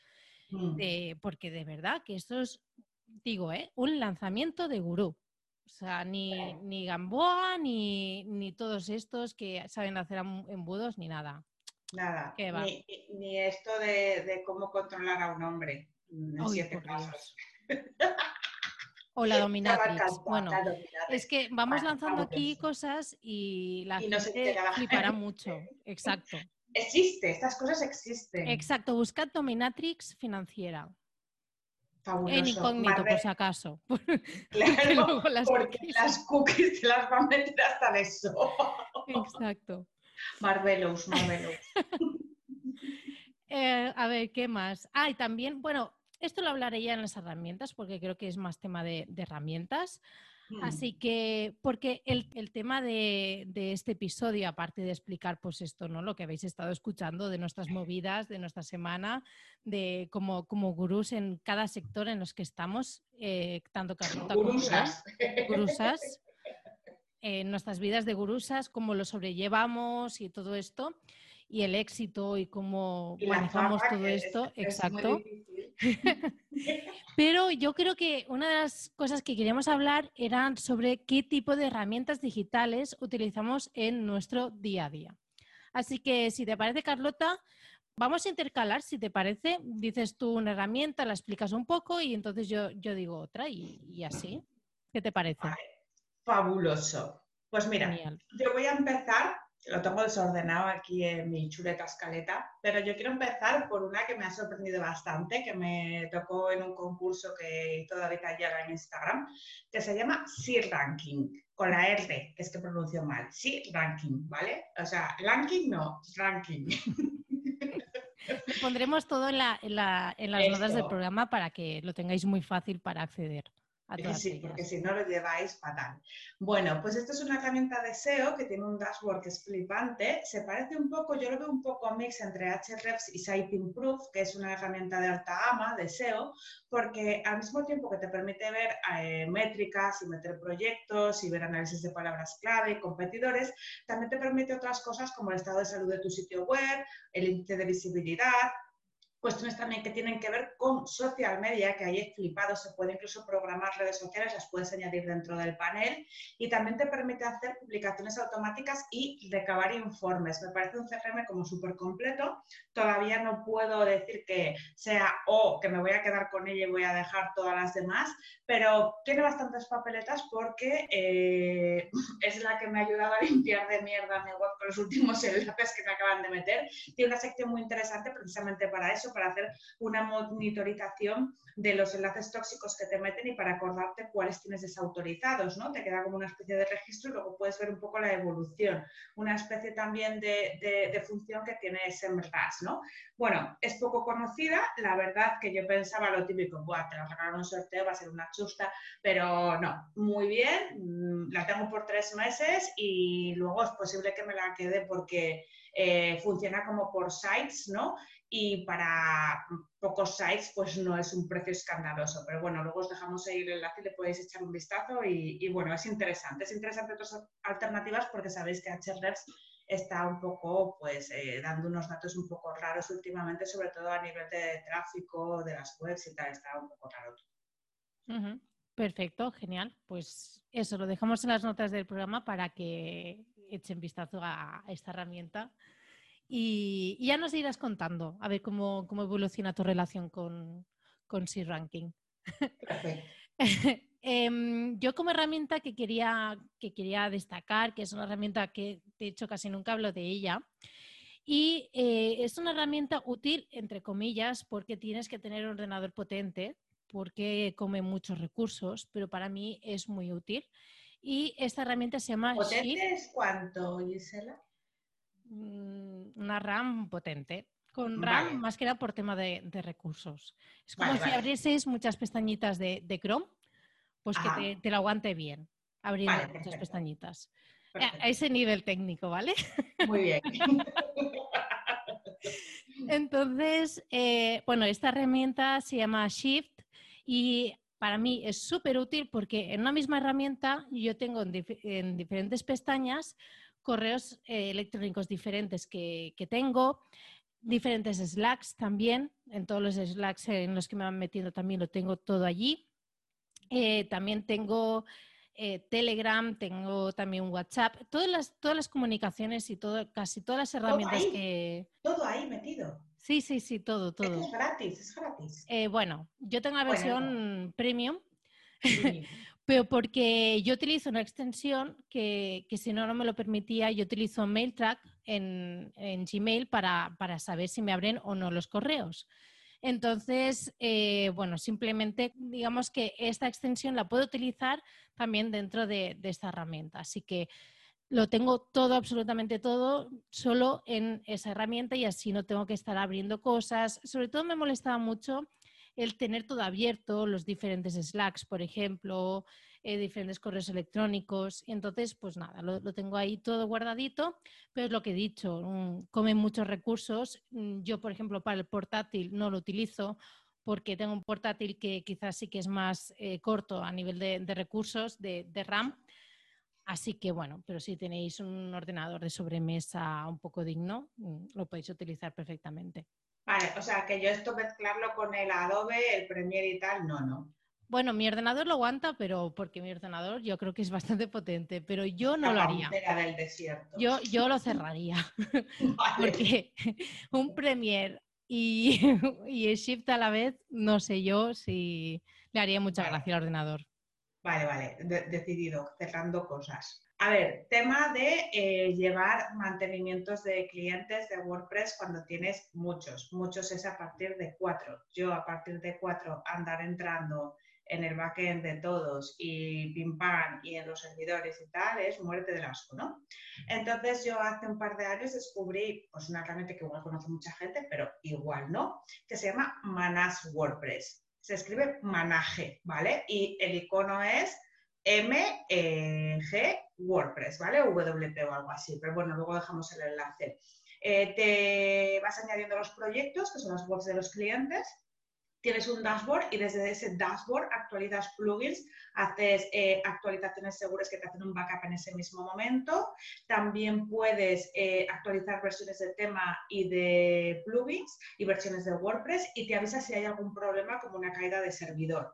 mm. porque de verdad que esto es, digo, ¿eh? un lanzamiento de gurú. O sea, ni, ni Gamboa, ni, ni todos estos que saben hacer embudos, ni nada. Nada, ni, esto de, cómo controlar a un hombre en siete pasos. O la dominatrix. bueno, es que vamos lanzando aquí cosas y la gente flipará mucho. Exacto. Existe, estas cosas existen. Exacto, buscad dominatrix financiera. Fabuloso. En incógnito, por si acaso. Claro, porque las cookies te las van a meter hasta eso. Exacto. Marvelous, Marvelous. Eh, a ver, ¿qué más? Ah, y también, bueno, esto lo hablaré ya en las herramientas porque creo que es más tema de, herramientas. Así mm. que, porque el, tema de, este episodio, aparte de explicar pues esto, ¿no? Lo que habéis estado escuchando de nuestras movidas, de nuestra semana, de como, como gurús en cada sector en los que estamos, eh, tanto Carlota como gurusas, en nuestras vidas de gurusas, cómo lo sobrellevamos y todo esto, y el éxito y cómo manejamos todo esto. Exacto. Pero yo creo que una de las cosas que queríamos hablar eran sobre qué tipo de herramientas digitales utilizamos en nuestro día a día. Así que si te parece, Carlota, vamos a intercalar, si te parece, dices tú una herramienta, la explicas un poco y entonces yo, yo digo otra y, así. ¿Qué te parece? fabuloso. Pues mira, yo voy a empezar, lo tengo desordenado aquí en mi chuleta escaleta, pero yo quiero empezar por una que me ha sorprendido bastante, que me tocó en un concurso que todavía ayer en Instagram, que se llama Sea Ranking, con la R, que es que pronuncio mal. Sea Ranking, ¿vale? O sea, ranking no, ranking. pondremos todo en, las notas del programa para que lo tengáis muy fácil para acceder sí, porque si no lo lleváis fatal. Bueno, pues esto es una herramienta de SEO que tiene un dashboard que es flipante. Se parece un poco, yo lo veo un poco a mix entre Ahrefs y Siteimprove, que es una herramienta de alta gama de SEO, porque al mismo tiempo que te permite ver eh, métricas y meter proyectos y ver análisis de palabras clave y competidores, también te permite otras cosas como el estado de salud de tu sitio web, el índice de visibilidad, cuestiones también que tienen que ver con social media, que ahí he flipado, se puede incluso programar redes sociales, las puedes añadir dentro del panel y también te permite hacer publicaciones automáticas y recabar informes. Me parece un CRM como súper completo. Todavía no puedo decir que sea o que me voy a quedar con ella y voy a dejar todas las demás, pero tiene bastantes papeletas porque eh, es la que me ha ayudado a limpiar de mierda mi web con los últimos enlaces que me acaban de meter. Tiene una sección muy interesante precisamente para eso, para hacer una monitorización de los enlaces tóxicos que te meten y para acordarte cuáles tienes desautorizados, ¿no? Te queda como una especie de registro y luego puedes ver un poco la evolución. Una especie también de, función que tiene SEMrush, ¿no? Bueno, es poco conocida, la verdad que yo pensaba lo típico, Buah, te la regalan un sorteo, va a ser una chusta, pero no, muy bien, mm, la tengo por tres meses y luego es posible que me la quede porque eh, funciona como por sites, ¿no? Y para pocos sites pues no es un precio escandaloso, pero bueno, luego os dejamos ahí el enlace y le podéis echar un vistazo y, bueno, es interesante, es interesante otras alternativas porque sabéis que Ahrefs está un poco pues eh, dando unos datos un poco raros últimamente, sobre todo a nivel de tráfico de las webs y tal, está un poco raro. Perfecto, genial. Pues eso, lo dejamos en las notas del programa para que echen vistazo a esta herramienta y, ya nos irás contando a ver cómo, evoluciona tu relación con, con C-Ranking. em, yo como herramienta que quería, que quería destacar, que es una herramienta que de hecho casi nunca hablo de ella, y eh, es una herramienta útil, entre comillas, porque tienes que tener un ordenador potente, porque come muchos recursos, pero para mí es muy útil. Y esta herramienta se llama ¿Potente es cuánto, Gisela? Mm, una RAM potente. Con RAM, más que nada por tema de, recursos. Es como si abrieses muchas pestañitas de, Chrome, pues que te, te, lo aguante bien, abriendo muchas pestañitas. A ese nivel técnico, ¿vale? Muy bien. Entonces, eh, bueno, esta herramienta se llama Shift y para mí es súper útil porque en una misma herramienta yo tengo en, diferentes pestañas correos eh, electrónicos diferentes que, tengo, diferentes Slacks también, en todos los Slacks en los que me van metiendo también lo tengo todo allí. Eh, también tengo eh, Telegram, tengo también WhatsApp, todas las, todas las comunicaciones y todo, casi todas las herramientas que... Todo ahí metido. Sí, sí, sí, todo, todo. Es gratis, es gratis. Eh, bueno, yo tengo la versión premium, pero porque yo utilizo una extensión que, si no, no me lo permitía, yo utilizo MailTrack en, en Gmail para, para, saber si me abren o no los correos. Entonces, eh, bueno, simplemente digamos que esta extensión la puedo utilizar también dentro de, de esta herramienta. Así que lo tengo todo, absolutamente todo, solo en esa herramienta y así no tengo que estar abriendo cosas. Sobre todo me molestaba mucho el tener todo abierto, los diferentes Slacks, por ejemplo, eh, diferentes correos electrónicos. Y entonces, pues nada, lo, tengo ahí todo guardadito, pero es lo que he dicho, mm, come muchos recursos. Mm, yo, por ejemplo, para el portátil no lo utilizo porque tengo un portátil que quizás sí que es más eh, corto a nivel de, recursos, de, RAM. Así que bueno, pero si tenéis un ordenador de sobremesa un poco digno, mm, lo podéis utilizar perfectamente. Vale, o sea que yo esto mezclarlo con el Adobe, el Premiere y tal, no, no. Bueno, mi ordenador lo aguanta, pero porque mi ordenador yo creo que es bastante potente, pero yo no lo haría. del desierto. Yo, yo lo cerraría. porque un Premiere y, y, el Shift a la vez, no sé yo si le haría mucha gracia al ordenador. Vale, vale, decidido, cerrando cosas. A ver, tema de eh, llevar mantenimientos de clientes de WordPress cuando tienes muchos. Muchos es a partir de cuatro. Yo a partir de cuatro andar entrando en el backend de todos y pim pam y en los servidores y tal es muerte del asco, ¿no? Entonces yo hace un par de años descubrí pues una herramienta que igual conoce mucha gente, pero igual no, que se llama Manage WordPress. Se escribe Manage, ¿vale? Y el icono es MG WordPress, ¿vale? WP o algo así, pero bueno, luego dejamos el enlace. Eh, te vas añadiendo los proyectos, que son las webs de los clientes, tienes un dashboard y desde ese dashboard actualizas plugins, haces eh, actualizaciones seguras que te hacen un backup en ese mismo momento. También puedes eh, actualizar versiones de tema y de plugins y versiones de WordPress y te avisa si hay algún problema como una caída de servidor.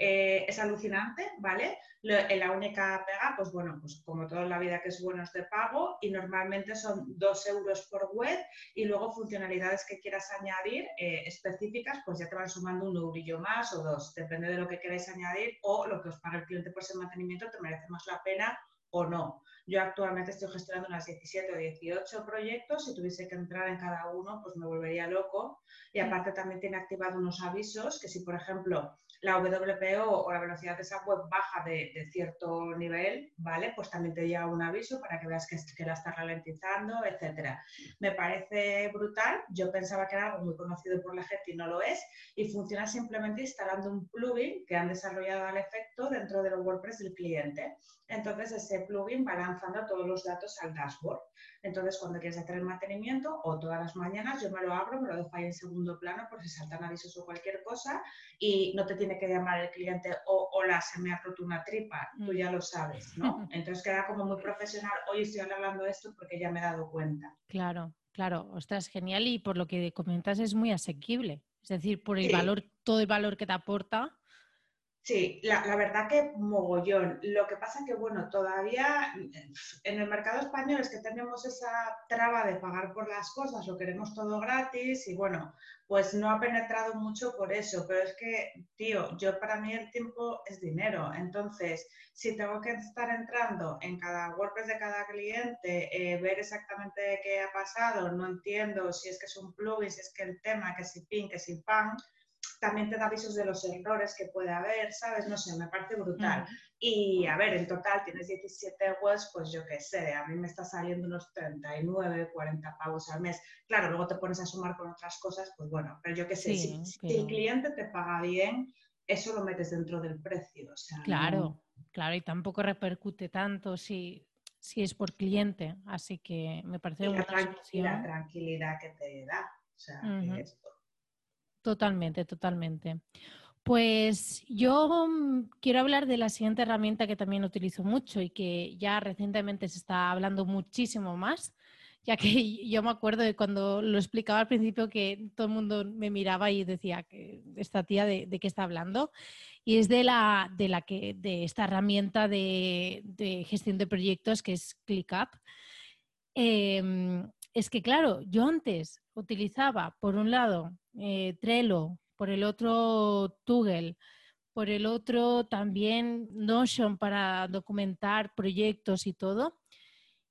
Eh, es alucinante, ¿vale? la única pega, pues bueno, pues como toda la vida que es bueno es de pago y normalmente son dos euros por web y luego funcionalidades que quieras añadir eh, específicas, pues ya te van sumando un eurillo más o dos, depende de lo que queráis añadir o lo que os pague el cliente por ese mantenimiento te merece más la pena o no. Yo actualmente estoy gestionando unas 17 o 18 proyectos. Si tuviese que entrar en cada uno, pues me volvería loco. Y aparte también tiene activado unos avisos que si, por ejemplo, la WPO o la velocidad de esa web baja de, cierto nivel, ¿vale? Pues también te llega un aviso para que veas que, que la está ralentizando, etcétera. Me parece brutal. Yo pensaba que era algo muy conocido por la gente y no lo es. Y funciona simplemente instalando un plugin que han desarrollado al efecto dentro de los WordPress del cliente. Entonces, ese plugin va lanzando todos los datos al dashboard. Entonces, cuando quieres hacer el mantenimiento o todas las mañanas, yo me lo abro, me lo dejo ahí en segundo plano por si saltan avisos o cualquier cosa y no te tiene que llamar el cliente o hola, se me ha roto una tripa, tú ya lo sabes, ¿no? Entonces queda como muy profesional, hoy estoy hablando de esto porque ya me he dado cuenta. Claro, claro, ostras, genial y por lo que comentas es muy asequible. Es decir, por el valor, todo el valor que te aporta, Sí, la, verdad que mogollón. Lo que pasa que, bueno, todavía en el mercado español es que tenemos esa traba de pagar por las cosas, lo queremos todo gratis y, bueno, pues no ha penetrado mucho por eso. Pero es que, tío, yo para mí el tiempo es dinero. Entonces, si tengo que estar entrando en cada WordPress de cada cliente, eh, ver exactamente qué ha pasado, no entiendo si es que es un plugin, si es que el tema, que si pin, que si pan también te da avisos de los errores que puede haber, ¿sabes? No sé, me parece brutal. Y a ver, en total tienes 17 webs, pues yo qué sé, a mí me está saliendo unos 39, 40 pavos al mes. Claro, luego te pones a sumar con otras cosas, pues bueno, pero yo qué sé, si, el cliente te paga bien, eso lo metes dentro del precio. claro, claro, y tampoco repercute tanto si, si es por cliente, así que me parece una la, tranquilidad que te da. O sea, que esto. Totalmente, totalmente. Pues yo mm, quiero hablar de la siguiente herramienta que también utilizo mucho y que ya recientemente se está hablando muchísimo más, ya que yo me acuerdo de cuando lo explicaba al principio que todo el mundo me miraba y decía que esta tía de, qué está hablando y es de la de la que de esta herramienta de, gestión de proyectos que es ClickUp. Em, es que claro, yo antes utilizaba por un lado eh, Trello, por el otro Toggle, por el otro también Notion para documentar proyectos y todo.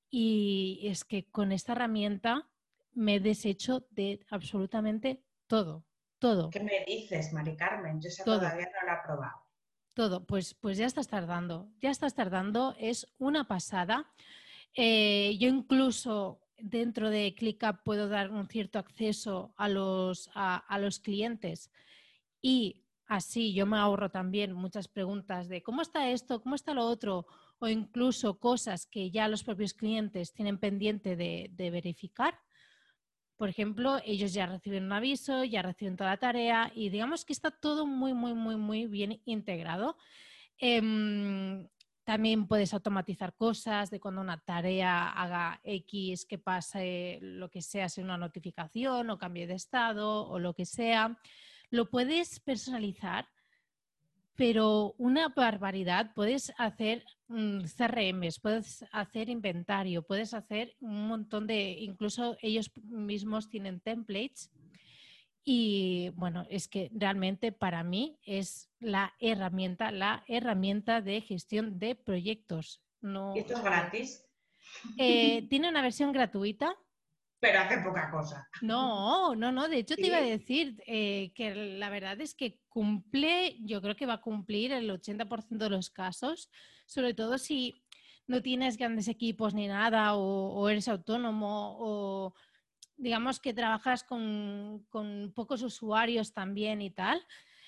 Y es que con esta herramienta me he deshecho de absolutamente todo, todo. ¿Qué me dices, Mari Carmen? Yo todavía no la he probado. Todo, pues, pues ya estás tardando, ya estás tardando, es una pasada. Eh, yo incluso dentro de ClickUp puedo dar un cierto acceso a los, a, los clientes y así yo me ahorro también muchas preguntas de cómo está esto, cómo está lo otro, o incluso cosas que ya los propios clientes tienen pendiente de, verificar. Por ejemplo, ellos ya reciben un aviso, ya reciben toda la tarea y digamos que está todo muy, muy, muy, muy bien integrado. Em, también puedes automatizar cosas de cuando una tarea haga X, que pase lo que sea, sea una notificación o cambie de estado o lo que sea. Lo puedes personalizar, pero una barbaridad. Puedes hacer mm, CRMs, puedes hacer inventario, puedes hacer un montón de, incluso ellos mismos tienen templates y bueno, es que realmente para mí es la herramienta, la herramienta de gestión de proyectos. No, ¿Y esto es gratis? Eh, tiene una versión gratuita. Pero hace poca cosa. No, no, no. De hecho, te iba a decir eh, que la verdad es que cumple, yo creo que va a cumplir el 80% de los casos, sobre todo si no tienes grandes equipos ni nada o eres autónomo o digamos que trabajas con, pocos usuarios también y tal,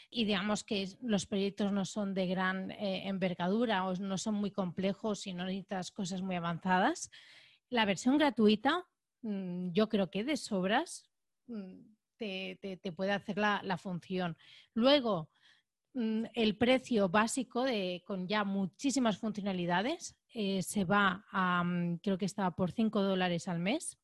y digamos que los proyectos no son de gran eh, envergadura o no son muy complejos y no necesitas cosas muy avanzadas, la versión gratuita mm, yo creo que de sobras mm, te, puede hacer la, función. Luego, mm, el precio básico de, con ya muchísimas funcionalidades eh, se va a, creo que estaba por 5 dólares al mes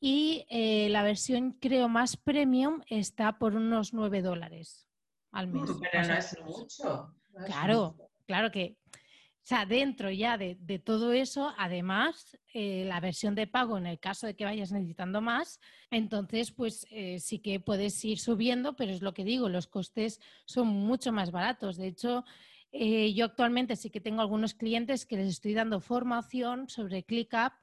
y eh, la versión creo más premium está por unos 9 dólares al mes. Pero no es mucho. claro, claro que, o sea, dentro ya de, todo eso, además, eh, la versión de pago, en el caso de que vayas necesitando más, entonces, pues eh, sí que puedes ir subiendo, pero es lo que digo, los costes son mucho más baratos. De hecho, yo actualmente sí que tengo algunos clientes que les estoy dando formación sobre ClickUp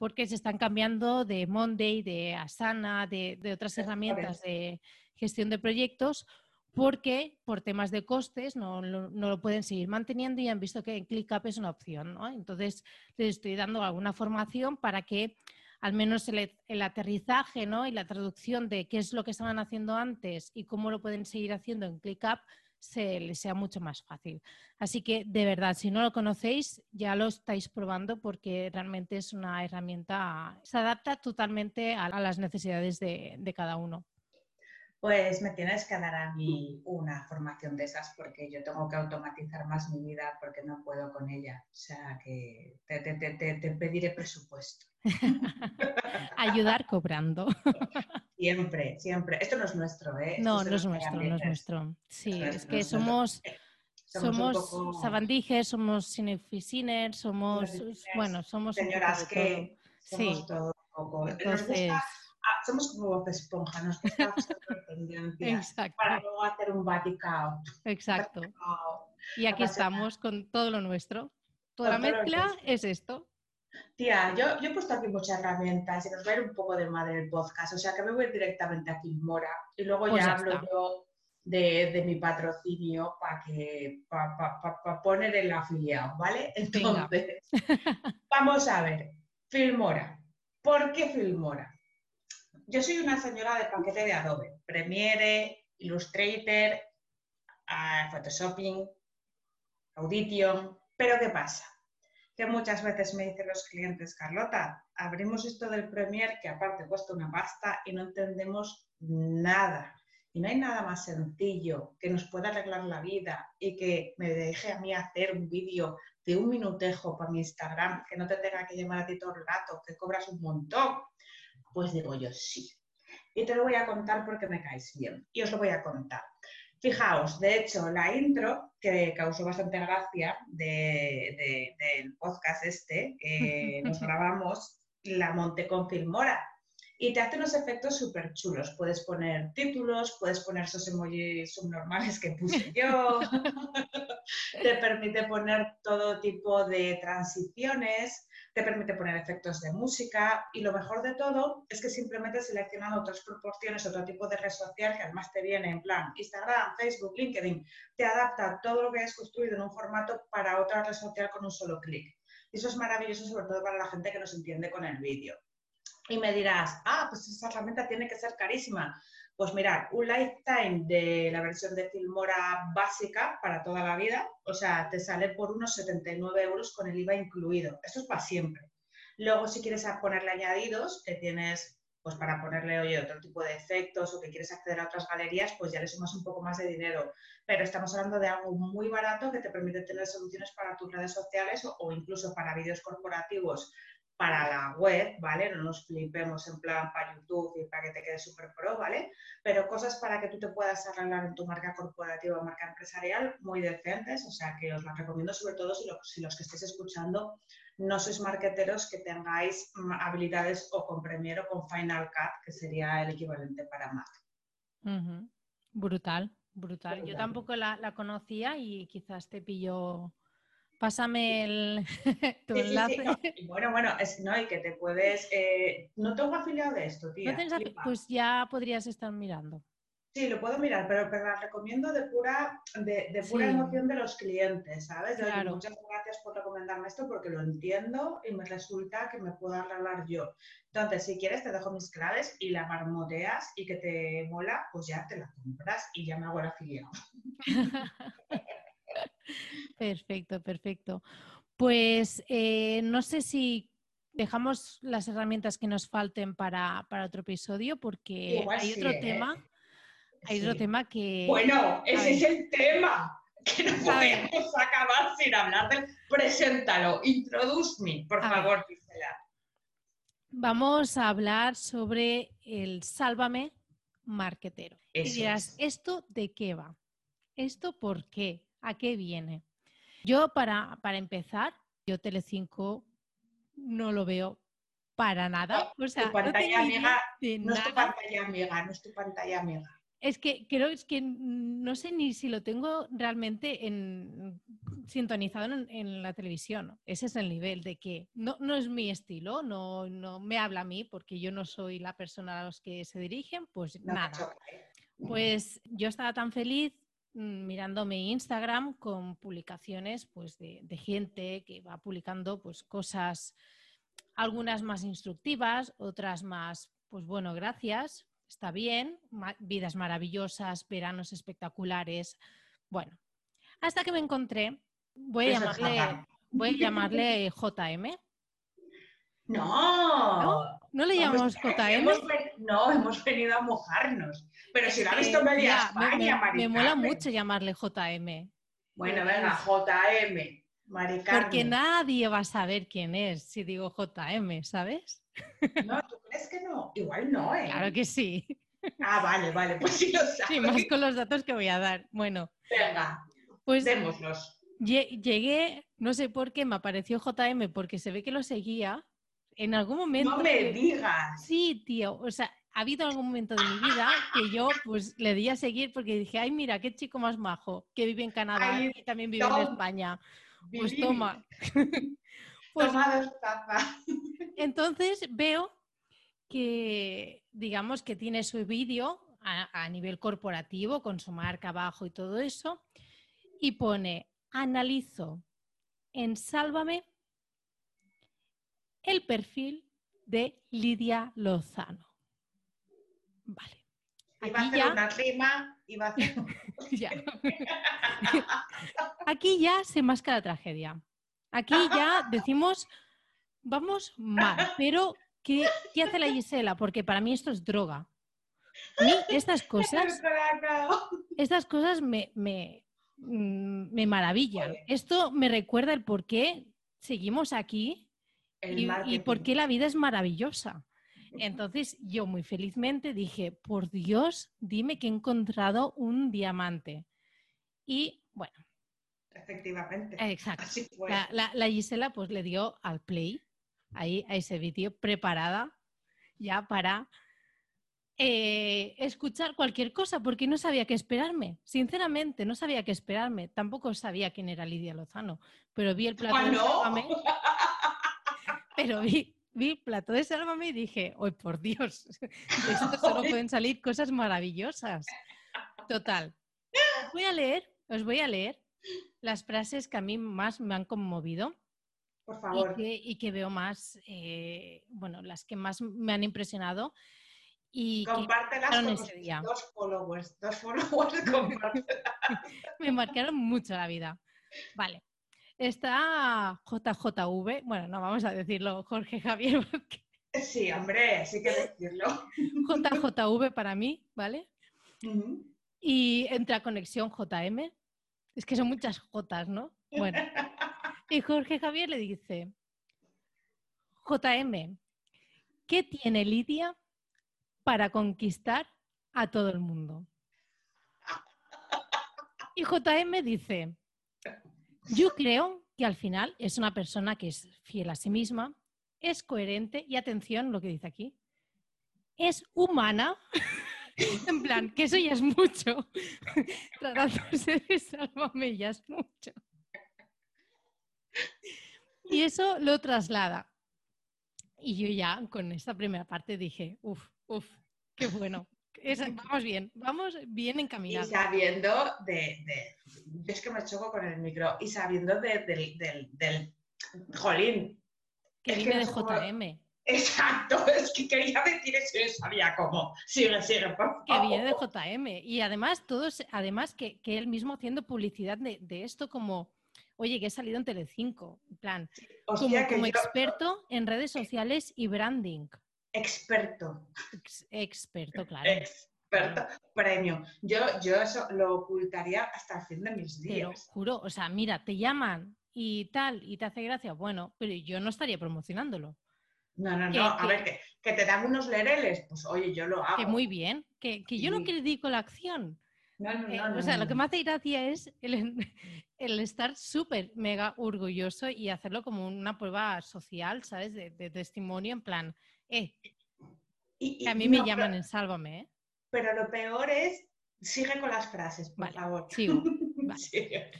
porque se están cambiando de Monday, de Asana, de, otras herramientas de gestión de proyectos, porque por temas de costes no, lo pueden seguir manteniendo y han visto que ClickUp es una opción. Entonces, les estoy dando alguna formación para que al menos el, el, aterrizaje y la traducción de qué es lo que estaban haciendo antes y cómo lo pueden seguir haciendo en ClickUp se les sea mucho más fácil. Así que, de verdad, si no lo conocéis, ya lo estáis probando porque realmente es una herramienta, se adapta totalmente a, las necesidades de, cada uno. Pues me tienes que dar a mí una formación de esas porque yo tengo que automatizar más mi vida porque no puedo con ella. O sea que te pediré presupuesto. Ayudar cobrando. Siempre, siempre. Esto no es nuestro, ¿eh? no, no es nuestro, no es nuestro. Sí, es, que somos, Somos, somos sabandijas, somos cineficiners, somos, bueno, somos señoras que somos sí. todo un poco. Entonces... Ah, somos como Bob Esponja, nos gusta Exacto. para luego hacer un vaticao. Exacto. Y aquí estamos con todo lo nuestro. Toda la mezcla es esto. Tía, yo, yo, he puesto aquí muchas herramientas y nos va a ir un poco de madre el podcast, o sea que me voy directamente a Filmora y luego pues ya, hablo yo de, mi patrocinio para que para poner el afiliado, ¿vale? Entonces, vamos a ver, Filmora. ¿Por qué Filmora? Yo soy una señora de paquete de Adobe, Premiere, Illustrator, uh, Photoshopping, Audition, pero ¿qué pasa? Que muchas veces me dicen los clientes, Carlota, abrimos esto del Premiere que aparte cuesta una pasta y no entendemos nada. Y no hay nada más sencillo que nos pueda arreglar la vida y que me deje a mí hacer un vídeo de un minutejo para mi Instagram, que no te tenga que llamar a ti todo el rato, que cobras un montón. Pues digo yo, sí. Y te lo voy a contar porque me caes bien. Y os lo voy a contar. Fijaos, de hecho, la intro que causó bastante gracia del podcast este, que nos grabamos, la monté con Filmora y te hace unos efectos súper chulos. Puedes poner títulos, puedes poner esos emojis subnormales que puse yo, te permite poner todo tipo de transiciones, te permite poner efectos de música y lo mejor de todo es que simplemente seleccionando otras proporciones, otro tipo de red social que además te viene en plan Instagram, Facebook, LinkedIn, te adapta todo lo que hayas construido en un formato para otra red social con un solo clic. Y eso es maravilloso sobre todo para la gente que nos entiende con el vídeo. Y me dirás, ah, pues esa herramienta tiene que ser carísima. Pues mirad, un lifetime de la versión de Filmora básica para toda la vida, o sea, te sale por unos 79 euros con el IVA incluido. Esto es para siempre. Luego, si quieres ponerle añadidos, que tienes pues para ponerle oye, otro tipo de efectos o que quieres acceder a otras galerías, pues ya le sumas un poco más de dinero. Pero estamos hablando de algo muy barato que te permite tener soluciones para tus redes sociales o, o incluso para vídeos corporativos para la web, ¿vale? No nos flipemos en plan para YouTube y para que te quede súper pro, ¿vale? Pero cosas para que tú te puedas arreglar en tu marca corporativa o marca empresarial muy decentes, o sea que os las recomiendo sobre todo si, si los que estéis escuchando no sois marketeros que tengáis mm, habilidades o con Premiere o con Final Cut, que sería el equivalente para Mac. Brutal, brutal. Yo tampoco la, la conocía y quizás te pillo Pásame el, tu enlace. bueno, bueno, es, no, y que te puedes. Eh, no tengo afiliado de esto, tío. pues ya podrías estar mirando. Sí, lo puedo mirar, pero, pero la recomiendo de pura, de, pura emoción de los clientes, ¿sabes? muchas gracias por recomendarme esto porque lo entiendo y me resulta que me puedo arreglar yo. Entonces, si quieres, te dejo mis claves y la marmoteas y que te mola, pues ya te la compras y ya me hago el afiliado. Perfecto, perfecto. Pues eh, no sé si dejamos las herramientas que nos falten para, otro episodio, porque hay otro ¿eh? tema. Hay otro tema que. Bueno, ese es el tema. Que no podemos acabar sin hablar del. Preséntalo, introduce por favor, Gisela. Vamos a hablar sobre el Sálvame Marquetero. y dirás, ¿esto de qué va? ¿Esto por qué? ¿A qué viene? Yo, para, para empezar, yo Telecinco no lo veo para nada. O sea, pantalla amiga, no es tu pantalla amiga, no es tu pantalla amiga. Es que creo es que no sé ni si lo tengo realmente en, sintonizado en, la televisión. Ese es el nivel de que no, no es mi estilo, no, no, me habla a mí porque yo no soy la persona a los que se dirigen, pues nada. Pues yo estaba tan feliz mirando mi Instagram con publicaciones pues, de, gente que va publicando pues, cosas, algunas más instructivas, otras más, pues bueno, gracias, está bien, vidas maravillosas, veranos espectaculares. Bueno, hasta que me encontré, voy a llamarle, voy a llamarle JM. No, no, le llamamos JM. No, hemos venido a mojarnos. Pero si lo ha visto media España, me, me, mola mucho llamarle JM. Bueno, venga, JM. Porque nadie va a saber quién es si digo JM, ¿sabes? No, ¿tú crees que no? Igual no, ¿eh? Claro que sí. Ah, vale, vale, pues sí lo sabes. Sí, más con los datos que voy a dar. Bueno. Venga. pues démoslos. Llegué, no sé por qué, me apareció JM porque se ve que lo seguía. En algún momento. No me digas. Sí, tío. O sea, ha habido algún momento de mi vida que yo pues le di a seguir porque dije, ay, mira, qué chico más majo, que vive en Canadá y también vive en España. Pues toma. pues, entonces veo que, digamos, que tiene su vídeo a, nivel corporativo con su marca abajo y todo eso, y pone, analizo en Sálvame el perfil de Lidia Lozano. Vale. Aquí ya... una rima, iba a hacer... Aquí ya se masca la tragedia. Aquí ya decimos, vamos mal, pero ¿qué, ¿qué, hace la Gisela? Porque para mí esto es droga. A mí estas cosas, estas cosas me, me, mm, me maravillan. Esto me recuerda el por qué seguimos aquí y, y por qué la vida es maravillosa. Entonces yo muy felizmente dije, por Dios, dime que he encontrado un diamante. Y bueno. Efectivamente. Exacto. La, Gisela pues le dio al play ahí a ese vídeo preparada ya para eh, escuchar cualquier cosa porque no sabía qué esperarme. Sinceramente, no sabía qué esperarme. Tampoco sabía quién era Lidia Lozano, pero vi el plato de Pero vi, vi el plato de Sálvame y dije, ¡ay, por Dios! De esto solo pueden salir cosas maravillosas. Total. Os voy a leer, os voy a leer las frases que a mí más me han conmovido. Por favor. Y que, veo más, eh, bueno, las que más me han impresionado. Y Compártelas con ese día. dos followers, dos followers, me marcaron mucho la vida. Vale. Está JJV, bueno, no vamos a decirlo Jorge Javier. Sí, hombre, sí que decirlo. JJV para mí, ¿vale? Y entra conexión JM. Es que son muchas Jotas, ¿no? Bueno. Y Jorge Javier le dice, JM, ¿qué tiene Lidia para conquistar a todo el mundo? Y JM dice, yo creo que al final es una persona que es fiel a sí misma, es coherente y atención lo que dice aquí, es humana. en plan, que eso ya es mucho. Tratándose de Sálvame ya es mucho. Y eso lo traslada. Y yo ya con esta primera parte dije, uff, uff, qué bueno vamos bien, vamos bien encaminados. Y sabiendo de, de, Es que me choco con el micro. Y sabiendo de, del, del, Jolín. Que viene de JM. Exacto, es que quería decir eso y sabía cómo. Sigue, sigue, por Que viene de JM. Y además, todos, además que, que él mismo haciendo publicidad de, de, esto como, oye, que he salido en Telecinco, en plan, como, como experto en redes sociales y branding experto. experto, claro. Experto, premio. Yo, yo eso lo ocultaría hasta el fin de mis días. Pero juro, o sea, mira, te llaman y tal, y te hace gracia, bueno, pero yo no estaría promocionándolo. No, no, no, a ver, que, te dan unos lereles, pues oye, yo lo hago. Que muy bien, que, yo no critico la acción. No, no, eh, no, o sea, lo que me hace gracia es el, el estar súper mega orgulloso y hacerlo como una prueba social, ¿sabes? De, de testimonio, en plan, eh, y, a mí me llaman en Sálvame, ¿eh? Pero lo peor es, sigue con las frases, por favor. Sigo.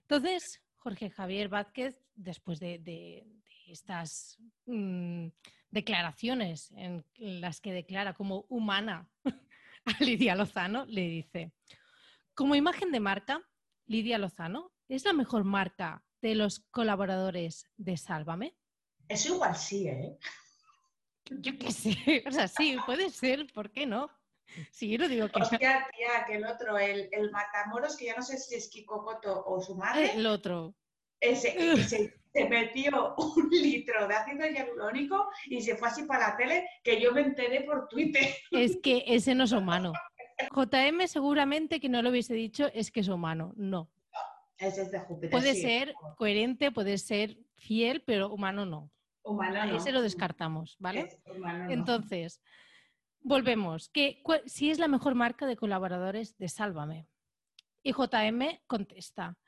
Entonces, Jorge Javier Vázquez, después de, estas mm, declaraciones en las que declara como humana a Lidia Lozano, le dice, como imagen de marca, Lidia Lozano es la mejor marca de los colaboradores de Sálvame. Eso igual sí, ¿eh? Yo qué sé, o sea, sí, puede ser, ¿por qué no? Sí, yo no digo que Hostia, tía, que el otro, el, el Matamoros, que ya no sé si es Kiko Coto o su madre. El otro. Ese, se metió un litro de ácido hialurónico y se fue así para la tele, que yo me enteré por Twitter. Es que ese no es humano. JM seguramente que no lo hubiese dicho, es que es humano. No. Ese es de Júpiter. Puede ser coherente, puede ser fiel, pero humano no. Ese lo descartamos, ¿vale? Entonces, volvemos. Que, si es la mejor marca de colaboradores de Sálvame. Y JM contesta,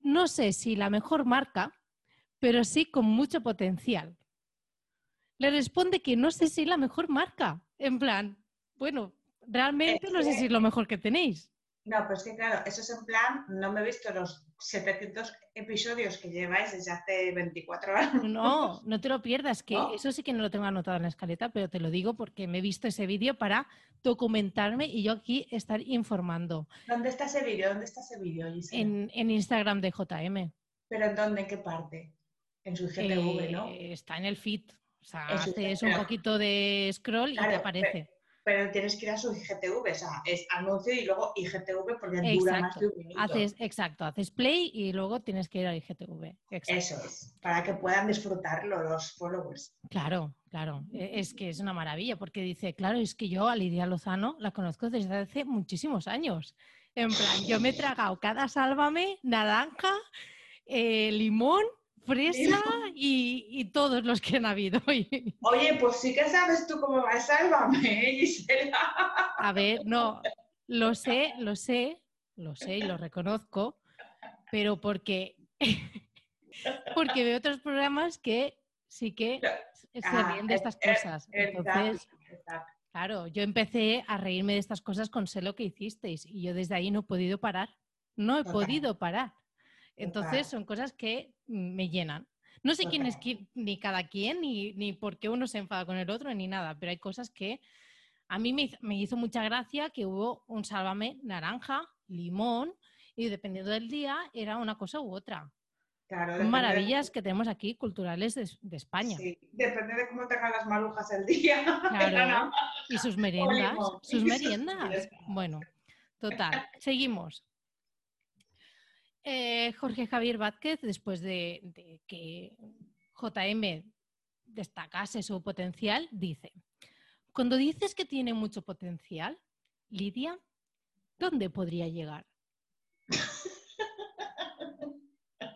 no sé si la mejor marca, pero sí con mucho potencial. Le responde que no sé si la mejor marca. En plan, bueno, realmente no sé si es lo mejor que tenéis. No, pues que claro, eso es en plan, no me he visto los 700 episodios que lleváis desde hace 24 años. No, no te lo pierdas, que eso sí que no lo tengo anotado en la escaleta, pero te lo digo porque me he visto ese vídeo para documentarme y yo aquí estar informando. ¿Dónde está ese vídeo? ¿Dónde está ese vídeo? En, en, Instagram de JM. ¿Pero en dónde? ¿En qué parte? En su GTV, ¿no? Eh, está en el feed. O sea, haces un poquito de scroll y te aparece pero tienes que ir a su IGTV, o sea, es anuncio y luego IGTV porque dura más de un minuto. Haces, exacto, haces play y luego tienes que ir a IGTV. Eso es, para que puedan disfrutarlo los followers. Claro, claro, e, es que es una maravilla porque dice, claro, es que yo a Lidia Lozano la conozco desde hace muchísimos años. En plan, yo me he tragado cada sálvame, naranja, eh, limón fresa y, todos los que han habido. Oye, pues sí que sabes tú cómo va a Sálvame, ¿eh, Gisela. A ver, no, lo sé, lo sé, lo sé y lo reconozco, pero porque, porque veo otros programas que sí que se ah, ríen de estas cosas. Entonces, claro, yo empecé a reírme de estas cosas con sé lo que hicisteis y yo desde ahí no he podido parar. No he podido parar. Entonces son cosas que me llenan. No sé quién es ni cada quien, ni, ni por qué uno se enfada con el otro, ni nada, pero hay cosas que a mí me, hizo mucha gracia que hubo un sálvame naranja, limón, y dependiendo del día era una cosa u otra. Son maravillas que tenemos aquí culturales de, España. Sí, depende de cómo tengan las marujas el día. Claro. y sus meriendas. Sus meriendas. Bueno, total. Seguimos. Eh, Jorge Javier Vázquez, después de, que JM destacase su potencial, dice, cuando dices que tiene mucho potencial, Lidia, ¿dónde podría llegar?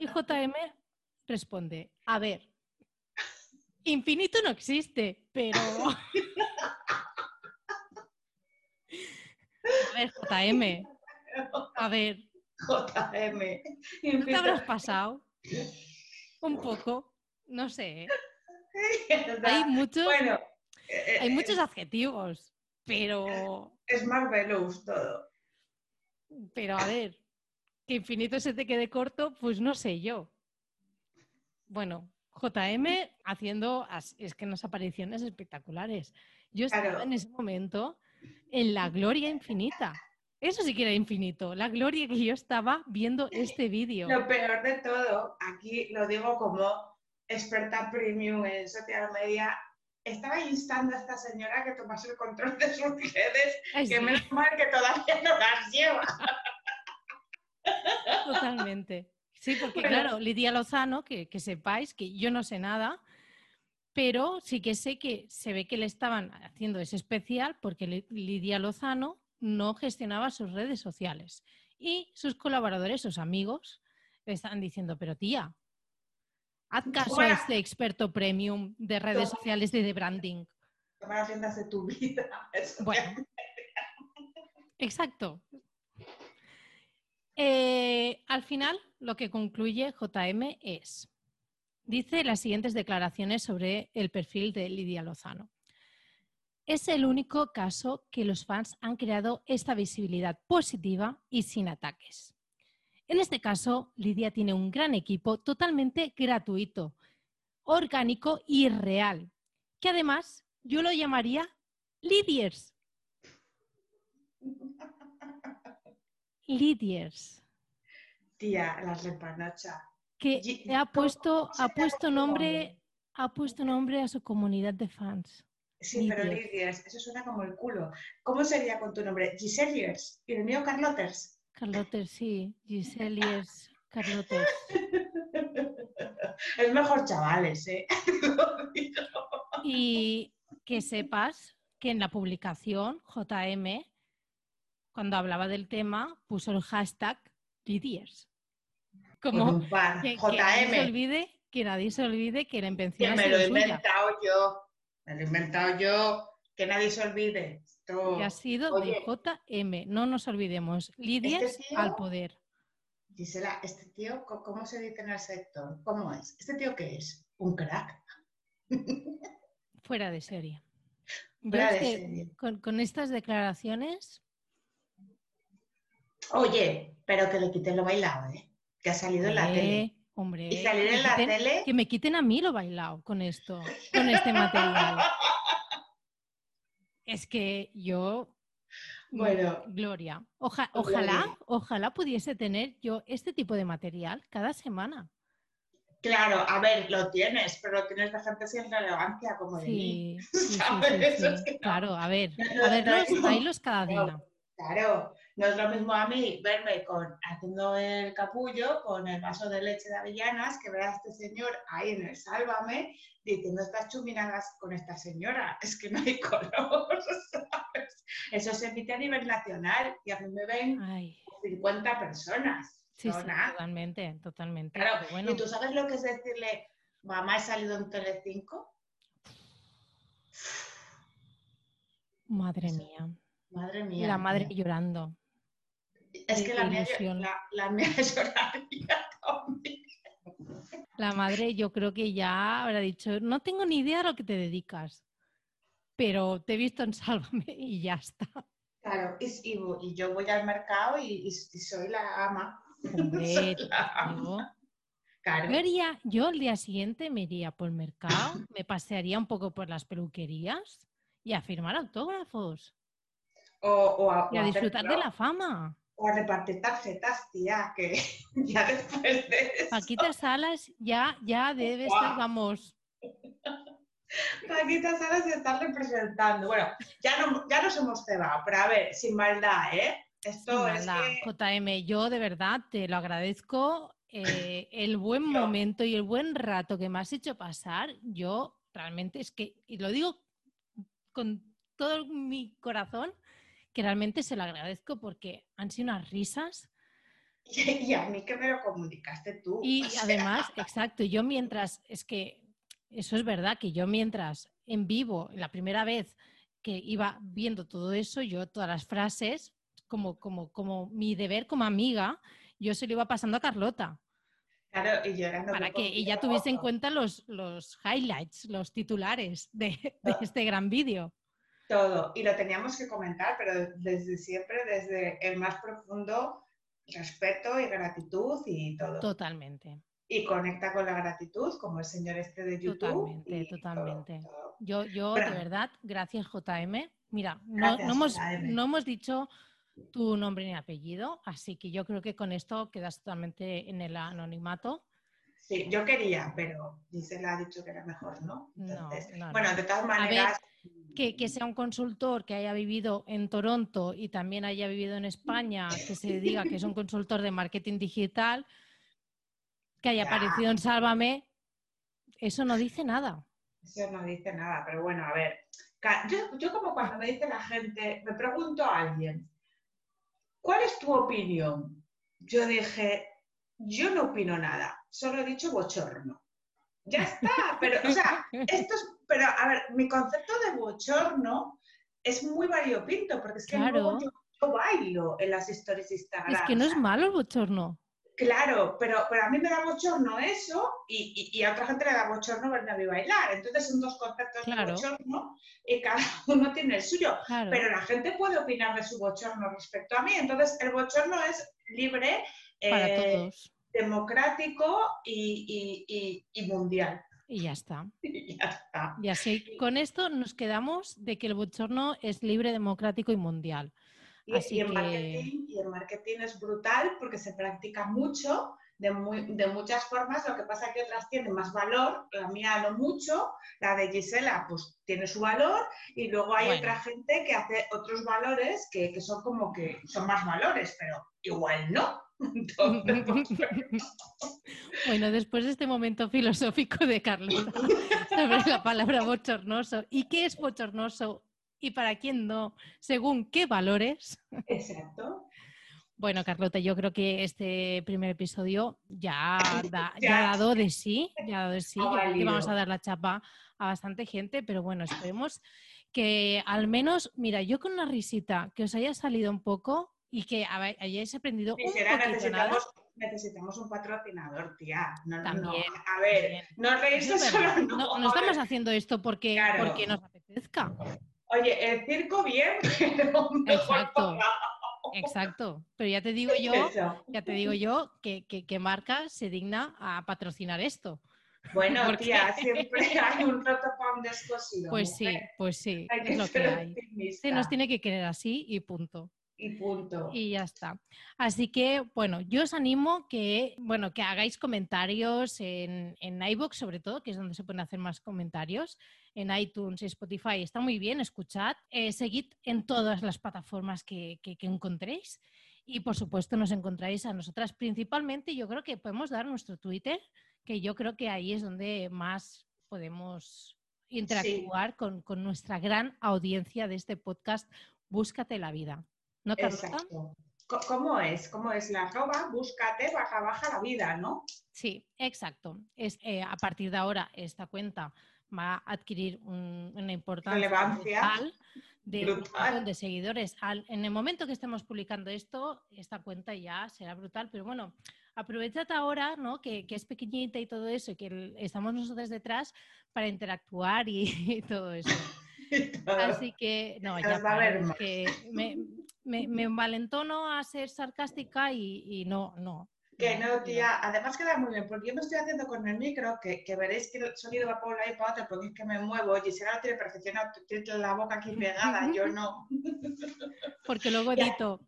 Y JM responde, a ver, infinito no existe, pero... A ver, JM, a ver, JM. ¿No te habrás pasado? Un poco, no sé. ¿eh? Hay muchos, bueno, eh, hay muchos adjetivos, pero... Es Marvelous todo. Pero a ver, que infinito se te quede corto, pues no sé yo. Bueno, JM haciendo, es que unas apariciones espectaculares. Yo estaba en ese momento en la gloria infinita. Eso sí que era infinito, la gloria que yo estaba viendo este vídeo. Lo peor de todo, aquí lo digo como experta premium en social media, estaba instando a esta señora que tomase el control de sus redes, que menos mal que todavía no las lleva. Totalmente. Sí, porque claro, Lidia Lozano, que, que sepáis que yo no sé nada, pero sí que sé que se ve que le estaban haciendo ese especial porque Lidia Lozano no gestionaba sus redes sociales. Y sus colaboradores, sus amigos, le estaban diciendo, pero tía, haz caso a este experto premium de redes sociales y de branding. Toma las riendas de tu vida. Bueno, exacto. Eh, al final, lo que concluye JM es, dice las siguientes declaraciones sobre el perfil de Lidia Lozano. Es el único caso que los fans han creado esta visibilidad positiva y sin ataques. En este caso, Lidia tiene un gran equipo totalmente gratuito, orgánico y real, que además yo lo llamaría Lidiers. Lidiers. Tía, las repanocha. Que ha puesto, ha puesto nombre, ha puesto nombre a su comunidad de fans. Sí, pero Lidiers, eso suena como el culo. ¿Cómo sería con tu nombre? Giseliers y el mío Carloters. Carloters, sí. Giseliers, Carloters. Es mejor chavales, ¿eh? y que sepas que en la publicación JM, cuando hablaba del tema, puso el hashtag Lidiers. Como que, JM. nadie se olvide, que nadie se olvide que la invención que me lo he inventado yo. Me lo he inventado yo, que nadie se olvide. Que ha sido de JM, no nos olvidemos. Lidia al poder. Gisela, este tío, ¿cómo se dice en el sector? ¿Cómo es? ¿Este tío qué es? ¿Un crack? Fuera de serie. Fuera de serie. Con, estas declaraciones. Oye, pero que le quiten lo bailado, ¿eh? Que ha salido en la tele. Hombre, y salir en la tele. Que me quiten a mí lo bailado con esto, con este material. es que yo bueno. Gloria. ojalá, ojalá pudiese tener yo este tipo de material cada semana. Claro, a ver, lo tienes, pero lo tienes de gente sin relevancia, como de mí. Claro, a ver, a ver, los los cada día. Claro, no es lo mismo a mí verme con, haciendo el capullo con el vaso de leche de avellanas que ver a este señor ahí en el Sálvame diciendo estas chuminadas con esta señora. Es que no hay color, ¿sabes? Eso se emite a nivel nacional y a mí me ven 50 personas. Sí, sí, totalmente, totalmente. Claro, ¿y tú sabes lo que es decirle, mamá he salido en Telecinco? Madre mía. Madre mía. La madre llorando. Es que la mía, la, mía lloraría también. La madre yo creo que ya habrá dicho, no tengo ni idea a lo que te dedicas, pero te he visto en Sálvame y ya está. Claro, y, yo voy al mercado y, soy la ama. Hombre, Claro. Yo, el día siguiente me iría por el mercado, me pasearía un poco por las peluquerías y a firmar autógrafos. O, a, y a disfrutar de la fama. O a repartir tarjetas, tía, que ya después de eso... Paquita Salas ya, ya debe estar, vamos... Paquita Salas se está representando. Bueno, ya, no, ya nos hemos cebado, pero a ver, sin maldad, ¿eh? Esto es JM, yo de verdad te lo agradezco. Eh, el buen momento y el buen rato que me has hecho pasar, yo realmente es que, y lo digo con todo mi corazón, que realmente se lo agradezco porque han sido unas risas. Y a mí que me lo comunicaste tú. Y además, exacto, yo mientras, es que eso es verdad, que yo mientras en vivo, la primera vez que iba viendo todo eso, yo todas las frases, como, como, como mi deber como amiga, yo se lo iba pasando a Carlota. Claro, y yo Para que ella tuviese en cuenta los, los highlights, los titulares de, de este gran vídeo. Todo. Y lo teníamos que comentar, pero desde siempre, desde el más profundo respeto y gratitud y todo. Totalmente. Y conecta con la gratitud, como el señor este de YouTube. Totalmente, totalmente. Yo, yo de verdad, gracias JM. Mira, no, hemos, no hemos dicho tu nombre ni apellido, así que yo creo que con esto quedas totalmente en el anonimato. Sí, yo quería, pero Gisela ha dicho que era mejor, ¿no? bueno, de todas maneras que, sea un consultor que haya vivido en Toronto y también haya vivido en España, que se diga que es un consultor de marketing digital, que haya aparecido en Sálvame, eso no dice nada. Eso no dice nada, pero bueno, a ver, yo, yo como cuando me dice la gente, me pregunto a alguien, ¿cuál es tu opinión? Yo dije, yo no opino nada, solo he dicho bochorno. Ya está, pero, o sea, esto es pero, a ver, mi concepto de bochorno es muy variopinto, porque es que yo, bailo en las historias Instagram. Es que no es malo el bochorno. Claro, pero, pero a mí me da bochorno eso y, y, a otra gente le da bochorno verme a mí bailar. Entonces son dos conceptos de bochorno y cada uno tiene el suyo. Pero la gente puede opinar de su bochorno respecto a mí. Entonces el bochorno es libre, eh, democrático y, y mundial. Y ya está. Y ya está. Y así, con esto nos quedamos de que el bochorno es libre, democrático y mundial. Y, y, el marketing, y el marketing es brutal porque se practica mucho, de, de, muchas formas, lo que pasa es que otras tienen más valor, la mía no mucho, la de Gisela pues tiene su valor y luego hay otra gente que hace otros valores que, que, son como que son más valores, pero igual no. bueno, después de este momento filosófico de Carlota sobre la palabra bochornoso y qué es bochornoso y para quién no, según qué valores. Exacto. Bueno, Carlota, yo creo que este primer episodio ya, ya, ha dado de sí, ya ha dado de sí, vamos a dar la chapa a bastante gente, pero bueno, esperemos que al menos, mira, yo con una risita que os haya salido un poco, y que hayáis aprendido un poquito nada. necesitamos un patrocinador, tía. No, también, A ver, no reírse solo. No, no, estamos haciendo esto porque, porque nos apetezca. Oye, el circo bien, pero Exacto. Exacto, pero ya te digo yo, ya te digo yo que, que, marca se digna a patrocinar esto. Bueno, tía, siempre hay un roto descosido. Pues sí, pues sí, es lo que hay. Se nos tiene que querer así y punto. Y punto. Y ya está. Así que, bueno, yo os animo que, bueno, que hagáis comentarios en, en iVoox, sobre todo, que es donde se pueden hacer más comentarios, en iTunes y Spotify. Está muy bien, escuchad. Eh, seguid en todas las plataformas que, que, encontréis. Y, por supuesto, nos encontráis a nosotras principalmente. Yo creo que podemos dar nuestro Twitter, que yo creo que ahí es donde más podemos interactuar con, con nuestra gran audiencia de este podcast Búscate la vida. ¿No, Exacto. ¿Cómo es? ¿Cómo es la arroba? Búscate baja baja la vida, ¿no? Sí, exacto. Es, eh, a partir de ahora esta cuenta va a adquirir una importancia Relevancia. de, de seguidores. en el momento que estemos publicando esto, esta cuenta ya será brutal, pero bueno, aprovechad ahora, ¿no? Que, es pequeñita y todo eso, y que estamos nosotros detrás para interactuar y, todo eso. Así que, no, ya que me, me, me envalentono a ser sarcástica y, no, no. Que no, tía. Además queda muy bien, porque yo me estoy haciendo con el micro, que, veréis que el sonido va por un lado y para otro, porque es que me muevo. Gisela lo tiene perfeccionado, tiene la boca aquí pegada, yo no. Porque luego edito.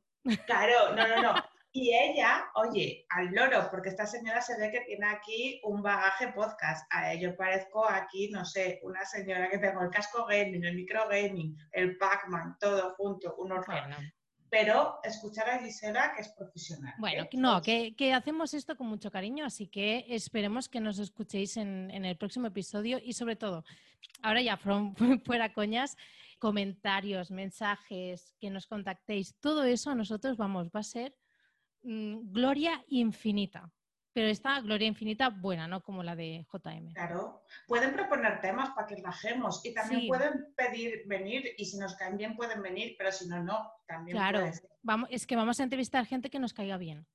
Claro, no, no, no. Y ella, oye, al loro, porque esta señora se ve que tiene aquí un bagaje podcast. A ello parezco aquí, no sé, una señora que tengo el casco gaming, el micro gaming, el Pac-Man, todo junto, un horror pero escuchar a Gisela, que es profesional. Bueno, no, que, hacemos esto con mucho cariño, así que esperemos que nos escuchéis en, el próximo episodio y sobre todo, ahora ya fuera coñas, comentarios, mensajes, que nos contactéis, todo eso a nosotros, vamos, va a ser mm, gloria infinita pero esta gloria infinita buena, ¿no? Como la de JM. Claro. Pueden proponer temas para que bajemos y también pueden pedir venir y si nos caen bien pueden venir, pero si no, no, también Claro, vamos, es que vamos a entrevistar gente que nos caiga bien.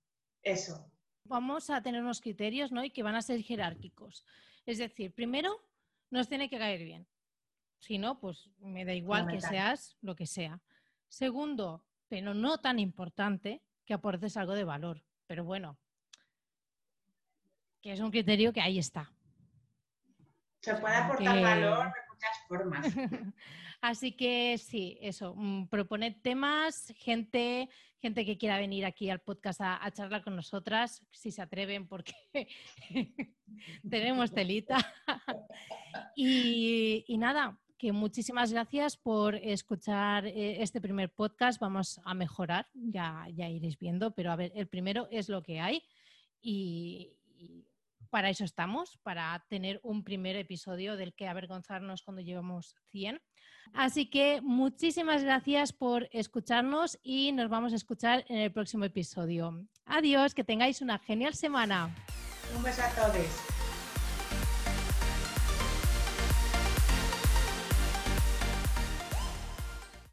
Eso. Vamos a tener unos criterios, ¿no? Y que van a ser jerárquicos. Es decir, primero, nos tiene que caer bien. Si no, pues me da igual que seas lo que sea. Segundo, pero no tan importante, que aportes algo de valor. Pero bueno, que es un criterio que ahí está. Se puede aportar valor de muchas formas. Así que sí, eso, mm, proponer temas, gente, gente que quiera venir aquí al podcast a, charlar con nosotras, si se atreven, porque tenemos telita. y, nada, que muchísimas gracias por escuchar eh, este primer podcast. Vamos a mejorar, ya, ya iréis viendo, pero a ver, el primero es lo que hay. Y, para eso estamos, para tener un primer episodio del que avergonzarnos cuando llevamos 100. Así que muchísimas gracias por escucharnos y nos vamos a escuchar en el próximo episodio. Adiós, que tengáis una genial semana. Un beso a todos.